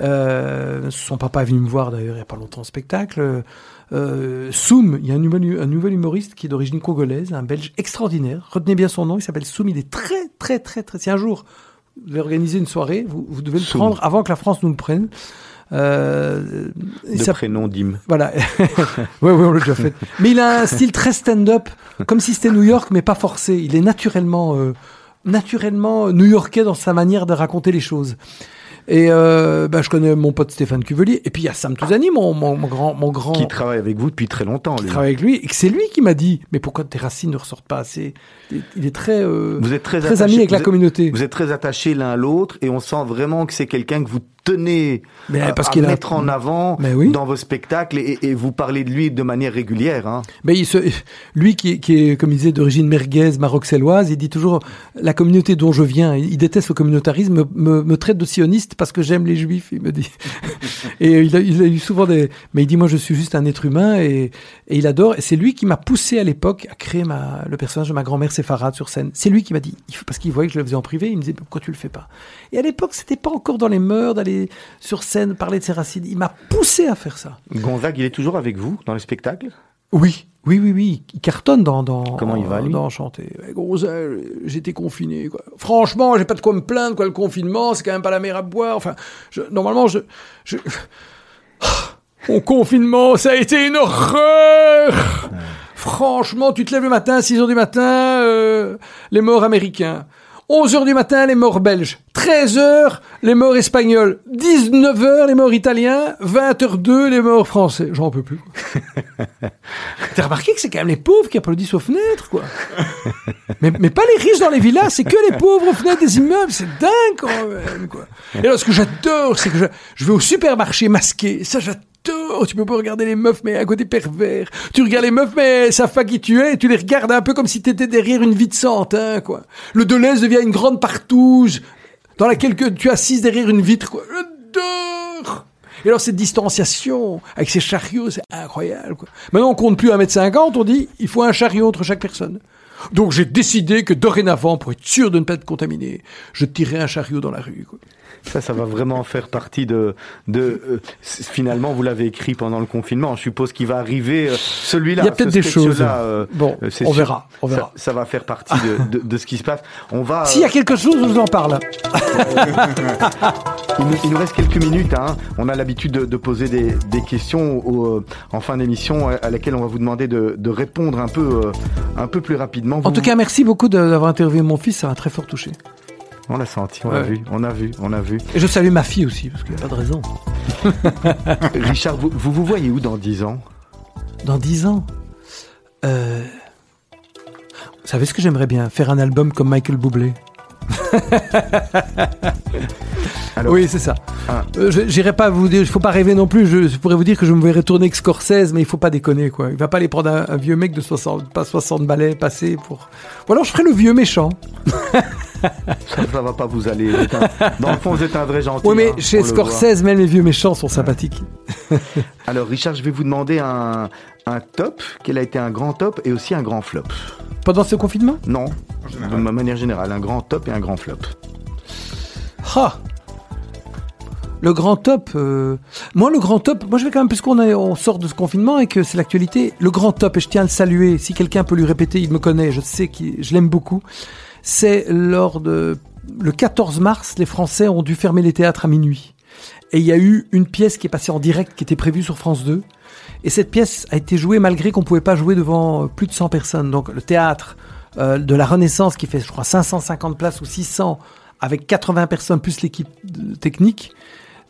C: Euh, son papa est venu me voir d'ailleurs il n'y a pas longtemps au spectacle. Euh, Soum, il y a un nouvel, un nouvel humoriste qui est d'origine congolaise, un belge extraordinaire. Retenez bien son nom, il s'appelle Soum. Il est très, très, très, très. Si un jour vous devez organiser une soirée, vous, vous devez le
A: Soum.
C: prendre avant que la France nous le prenne. Euh,
A: de prénom Dim.
C: voilà. ouais, ouais, on l'a déjà fait. Mais il a un style très stand-up, comme si c'était New York, mais pas forcé. Il est naturellement, euh, naturellement new-yorkais dans sa manière de raconter les choses. Et euh, bah, je connais mon pote Stéphane Cuvelier. Et puis il y a Sam Touzani, mon, mon, mon grand, mon grand
A: Qui travaille avec vous depuis très longtemps.
C: qui
A: lui.
C: travaille avec lui, et que c'est lui qui m'a dit, mais pourquoi tes racines ne ressortent pas assez? Il est- très, euh,
A: Vous êtes très,
C: très
A: attaché-
C: ami avec la
A: êtes-
C: communauté.
A: Vous êtes très attachés l'un à l'autre et on sent vraiment que c'est quelqu'un que vous tenez
C: Mais
A: à,
C: parce
A: à
C: qu'il a-
A: mettre en avant
C: Mais oui.
A: dans vos spectacles et, et vous parlez de lui de manière régulière. Hein.
C: Mais il se, lui qui est, qui est, comme il disait, d'origine merguez, maroxelloise, il dit toujours la communauté dont je viens, il déteste le communautarisme, me, me, me traite de sioniste parce que j'aime les juifs, il me dit. et il a, il a eu souvent des. Mais il dit moi je suis juste un être humain et, et il adore. Et c'est lui qui m'a poussé à l'époque à créer ma, le personnage de ma grand-mère séfarade sur scène. C'est lui qui m'a dit, parce qu'il voyait que je le faisais en privé, il me disait pourquoi tu le fais pas? Et à l'époque c'était pas encore dans les mœurs d'aller sur scène parler de ses racines. Il m'a poussé à faire ça.
A: Gonzague, il est toujours avec vous dans les spectacles?
C: Oui, oui, oui, oui. Il cartonne dans dans
A: Comment il va, lui?
C: dans. Ouais, gros, J'étais confiné. Quoi. Franchement, j'ai pas de quoi me plaindre. Quoi, le confinement, c'est quand même pas la mer à boire. Enfin, je, normalement, je, je... Confinement, ça a été une horreur. Franchement, tu te lèves le matin, 6 heures du matin, euh, les morts américains. 11 heures du matin, les morts belges. 13 heures, les morts espagnols. 19 heures, les morts italiens. 20 h 2, les morts français. J'en peux plus. T'as remarqué que c'est quand même les pauvres qui applaudissent aux fenêtres, quoi. mais, mais pas les riches dans les villas, c'est que les pauvres aux fenêtres des immeubles. C'est dingue, quand même, quoi. Et alors, ce que j'adore, c'est que je, je vais au supermarché masqué. Ça, j'adore. Tu peux pas regarder les meufs, mais à côté pervers. Tu regardes les meufs, mais savent pas qui tu es. Et tu les regardes un peu comme si t'étais derrière une vie de Santin, quoi. Le Deleuze devient une grande partouze dans laquelle que tu assises derrière une vitre, quoi. J'adore. Et alors, cette distanciation avec ces chariots, c'est incroyable, quoi. Maintenant, on compte plus 1m50, on dit, il faut un chariot entre chaque personne. Donc, j'ai décidé que dorénavant, pour être sûr de ne pas être contaminé, je tirerai un chariot dans la rue, quoi.
A: Ça, ça va vraiment faire partie de... de euh, finalement, vous l'avez écrit pendant le confinement. Je suppose qu'il va arriver euh, celui-là.
C: Il y a peut-être des choses.
A: euh,
C: Bon, on
A: sûr.
C: verra, on verra.
A: Ça, ça va faire partie de, de, de ce qui se passe. On va...
C: S'il y a quelque chose, je vous en parle.
A: Il nous, il nous reste quelques minutes. Hein. On a l'habitude de, de poser des, des questions au- en fin d'émission à, laquelle on va vous demander de, de répondre un peu, un peu plus rapidement.
C: En tout cas, merci beaucoup d'avoir interviewé mon fils, ça m'a très fort touché.
A: On l'a senti, on l'a vu, on a vu, on a vu.
C: Et je salue ma fille aussi, parce qu'il n'y a pas de raison.
A: Richard, vous, vous vous voyez où dans 10 ans?
C: Dans dix ans, euh... vous savez ce que j'aimerais bien Faire un album comme Michael Bublé.
A: Alors-
C: oui, c'est ça.
A: Ah.
C: Euh, J'irai pas vous dire, il faut pas rêver non plus. Je, je pourrais vous dire que je me verrais tourner avec Scorsese, mais il faut pas déconner, quoi. Il va pas aller prendre un, un vieux mec de 60, pas 60 balais passé pour. Ou alors je ferai le vieux méchant.
A: ça, ça va pas vous aller. un- dans le fond, vous êtes un vrai gentil.
C: Oui, mais
A: hein,
C: chez
A: le.
C: Scorsese, même les vieux méchants sont sympathiques.
A: Alors, Richard, je vais vous demander un, un top. Quel a été un grand top et aussi un grand flop
C: Pendant ce confinement?
A: Non, de manière générale, un grand top et un grand flop.
C: Ah le grand top, euh, moi le grand top, moi je vais quand même, puisqu'on on sort de ce confinement et que c'est l'actualité, le grand top, et je tiens à le saluer, si quelqu'un peut lui répéter, il me connaît, je sais que je l'aime beaucoup, c'est lors de, le 14 mars, les Français ont dû fermer les théâtres à minuit. Et il y a eu une pièce qui est passée en direct, qui était prévue sur France 2. Et cette pièce a été jouée malgré qu'on pouvait pas jouer devant euh, plus de 100 personnes. Donc le théâtre euh, de la Renaissance, qui fait, je crois, 550 places ou 600, avec 80 personnes plus l'équipe technique,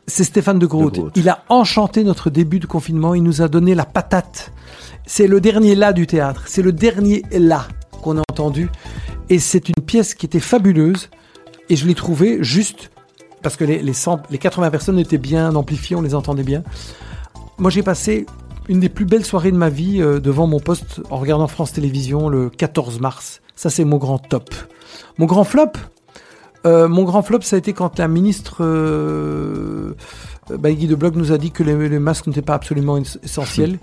C: c'est Stéphane de Groot.
A: De Groot.
C: Il a enchanté notre début de confinement. Il nous a donné la patate. C'est le dernier là du théâtre. C'est le dernier là qu'on a entendu. Et c'est une pièce qui était fabuleuse. Et je l'ai trouvée juste parce que les, les, 100 les 80 personnes étaient bien amplifiées, on les entendait bien. Moi, j'ai passé une des plus belles soirées de ma vie euh, devant mon poste en regardant France Télévisions le 14 mars. Ça, c'est mon grand top. Mon grand flop euh, Mon grand flop, ça a été quand la ministre euh, euh, Guy de Bloch nous a dit que les, les masques n'étaient pas absolument ess- essentiels.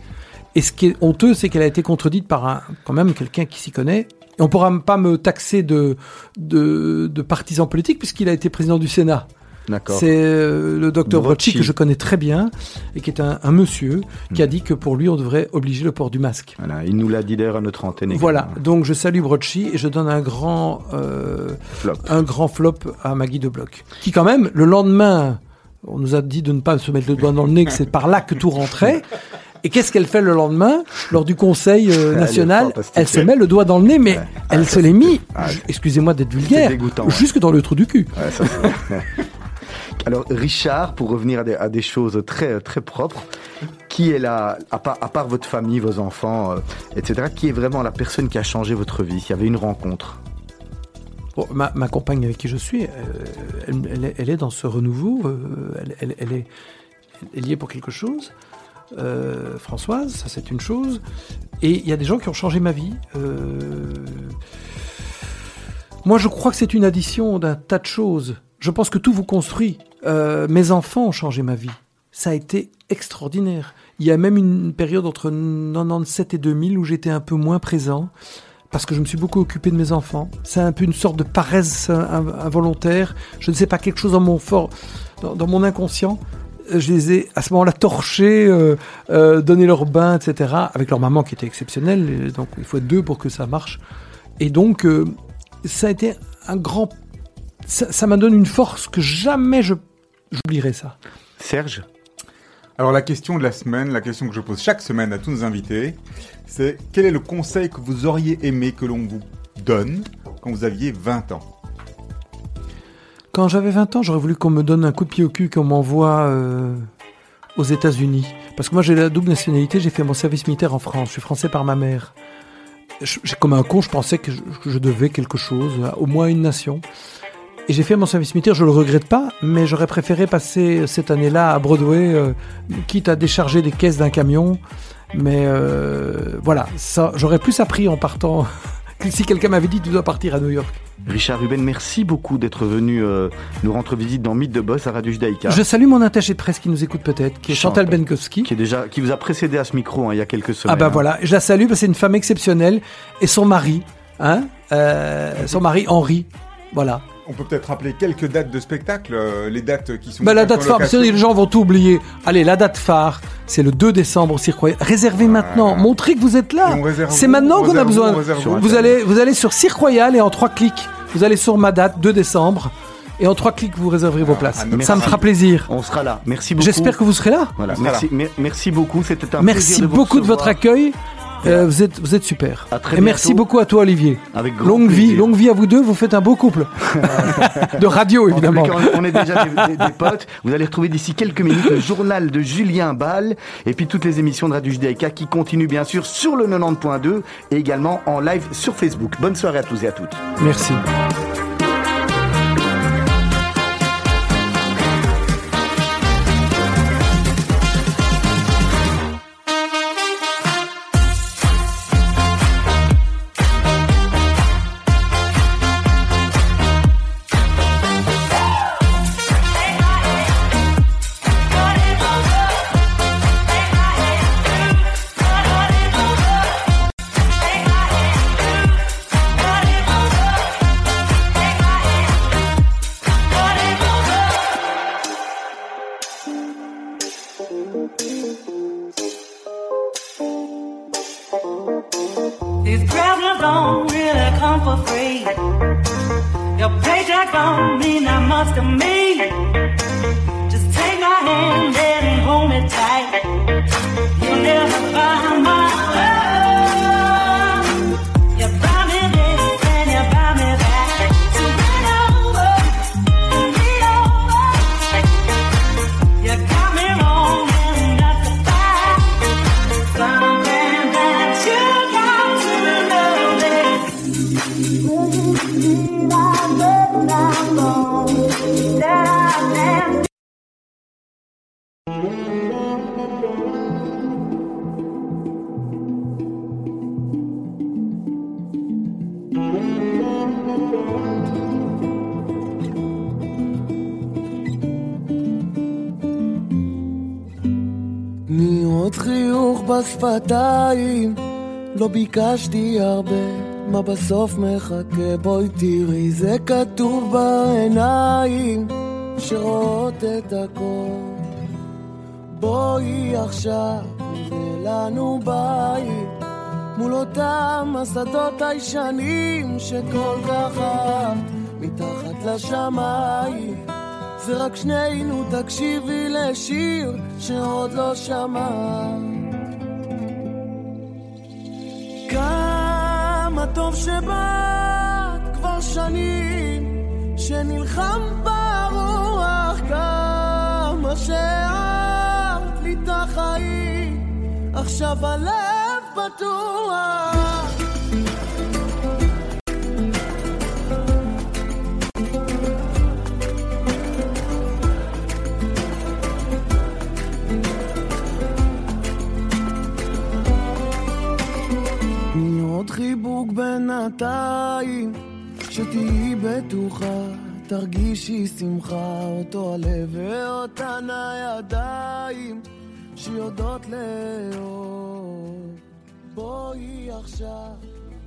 C: Et ce qui est honteux, c'est qu'elle a été contredite par un, quand même quelqu'un qui s'y connaît. Et on pourra pas me taxer de, de, de partisan politique puisqu'il a été président du Sénat.
A: D'accord.
C: C'est euh, le docteur
A: Brocci.
C: Que je connais très bien et qui est un, un monsieur qui a dit que pour lui on devrait obliger le port du masque.
A: Voilà, il nous l'a dit d'ailleurs à notre antenne. également.
C: Voilà, donc je salue Brocci et je donne un grand, euh,
A: Flop.
C: un grand flop à Maggie de Bloch. Qui quand même, le lendemain, on nous a dit de ne pas se mettre le doigt dans le nez, que c'est par là que tout rentrait. Et qu'est-ce qu'elle fait le lendemain Lors du Conseil euh, national, elle se met le doigt dans le nez, mais
A: Ouais.
C: elle
A: Ah,
C: se l'est mis,
A: ah,
C: excusez-moi d'être vulgaire,
A: dégoûtant, ouais.
C: jusque dans le trou du cul.
A: Ouais, ça, c'est- Alors, Richard, pour revenir à des, à des choses très, très propres, qui est là, à part, à part votre famille, vos enfants, euh, etc., qui est vraiment la personne qui a changé votre vie S'il y avait une rencontre?
C: Bon, ma, ma compagne avec qui je suis, euh, elle, elle est, elle est dans ce renouveau, euh, elle est, elle y est pour quelque chose. Euh, Françoise, ça c'est une chose. Et il y a des gens qui ont changé ma vie. Euh, Moi je crois que c'est une addition d'un tas de choses. Je pense que tout vous construit. Euh, mes enfants ont changé ma vie. Ça a été extraordinaire. Il y a même une période entre 97 et 2000 où j'étais un peu moins présent parce que je me suis beaucoup occupé de mes enfants. C'est un peu une sorte de paresse inv- involontaire. Je ne sais pas, quelque chose dans mon fort, dans mon inconscient. Euh, Je les ai à ce moment-là torchés, euh, euh, donné leur bain, etc. Avec leur maman qui était exceptionnelle. et donc il faut être deux pour que ça marche. Et donc euh, ça a été un grand. Ça ça m'a donné une force que jamais je j'oublierai ça.
A: Serge?
B: Alors la question de la semaine, la question que je pose chaque semaine à tous nos invités, c'est quel est le conseil que vous auriez aimé que l'on vous donne quand vous aviez 20 ans?
C: Quand j'avais 20 ans, j'aurais voulu qu'on me donne un coup de pied au cul, qu'on m'envoie euh, aux États-Unis. Parce que moi, j'ai la double nationalité, j'ai fait mon service militaire en France. Je suis français par ma mère. Je- comme un con, je pensais que je, je devais quelque chose, au moins une nation. Et j'ai fait mon service militaire, je le regrette pas, mais j'aurais préféré passer cette année-là à Broadway, euh, quitte à décharger des caisses d'un camion. Mais euh, voilà, ça, j'aurais plus appris en partant si quelqu'un m'avait dit tu dois partir à New York.
A: Richard Ruben, merci beaucoup d'être venu euh, nous rendre visite dans Mythe de Boss à Radio Judaïka,
C: Je salue mon attaché de presse qui nous écoute peut-être, qui est Chantal
A: Chantal.
C: Benkowski.
A: qui, est déjà, qui vous a précédé à ce micro hein, il y a quelques semaines.
C: Ah bah
A: hein.
C: voilà, je la salue parce que c'est une femme exceptionnelle et son mari, hein, euh, son mari Henri, voilà.
B: On peut peut-être rappeler quelques dates de spectacle, euh, les dates qui sont...
C: Bah la date phare, parce que les gens vont tout oublier. Allez, la date phare, c'est le 2 décembre au Cirque Royal. Réservez maintenant, montrez que vous êtes là. C'est maintenant
B: On
C: qu'on a besoin. Vous allez, vous allez sur Cirque Royal et en trois clics, vous allez sur ma date 2 décembre
H: Et en trois clics, vous réserverez vos places.
C: ah,
H: Ça
A: merci.
H: me fera plaisir.
A: On sera là. Merci beaucoup.
H: J'espère que vous serez là.
A: Voilà, merci, mer- merci beaucoup. C'était un
H: Merci
A: plaisir de vous
H: beaucoup de votre accueil. Euh, vous êtes, vous êtes super.
A: À très
H: Et merci beaucoup à toi, Olivier.
A: Avec grand
H: Longue vie,
A: plaisir.
H: longue vie à vous deux. Vous faites un beau couple de radio, évidemment.
A: cas, on est déjà des, des- des potes. Vous allez retrouver d'ici quelques minutes le journal de Julien Ball et puis toutes les émissions de Radio Judaïka qui continuent bien sûr sur le 90.2 et également en live sur Facebook. Bonne soirée à tous et à toutes.
H: Merci.
F: בשפתיים, לא ביקשתי הרבה, מה בסוף מחכה? בואי תראי, זה כתוב בעיניים, שרואות את הכל. בואי עכשיו, נבנה לנו בית, מול אותם השדות הישנים שכל כך אהבת, מתחת לשמיים. זה רק שנינו, תקשיבי לשיר שעוד לא שמעת. טוב שבאת כבר שנים, שנלחם ברוח, כמה שאהבת לי את החיים, עכשיו הלב פתוח. חיבוק בינתיים, שתהיי בטוחה, תרגישי שמחה, אותו הלב ואותן הידיים, שיודעות לאהוב. בואי עכשיו,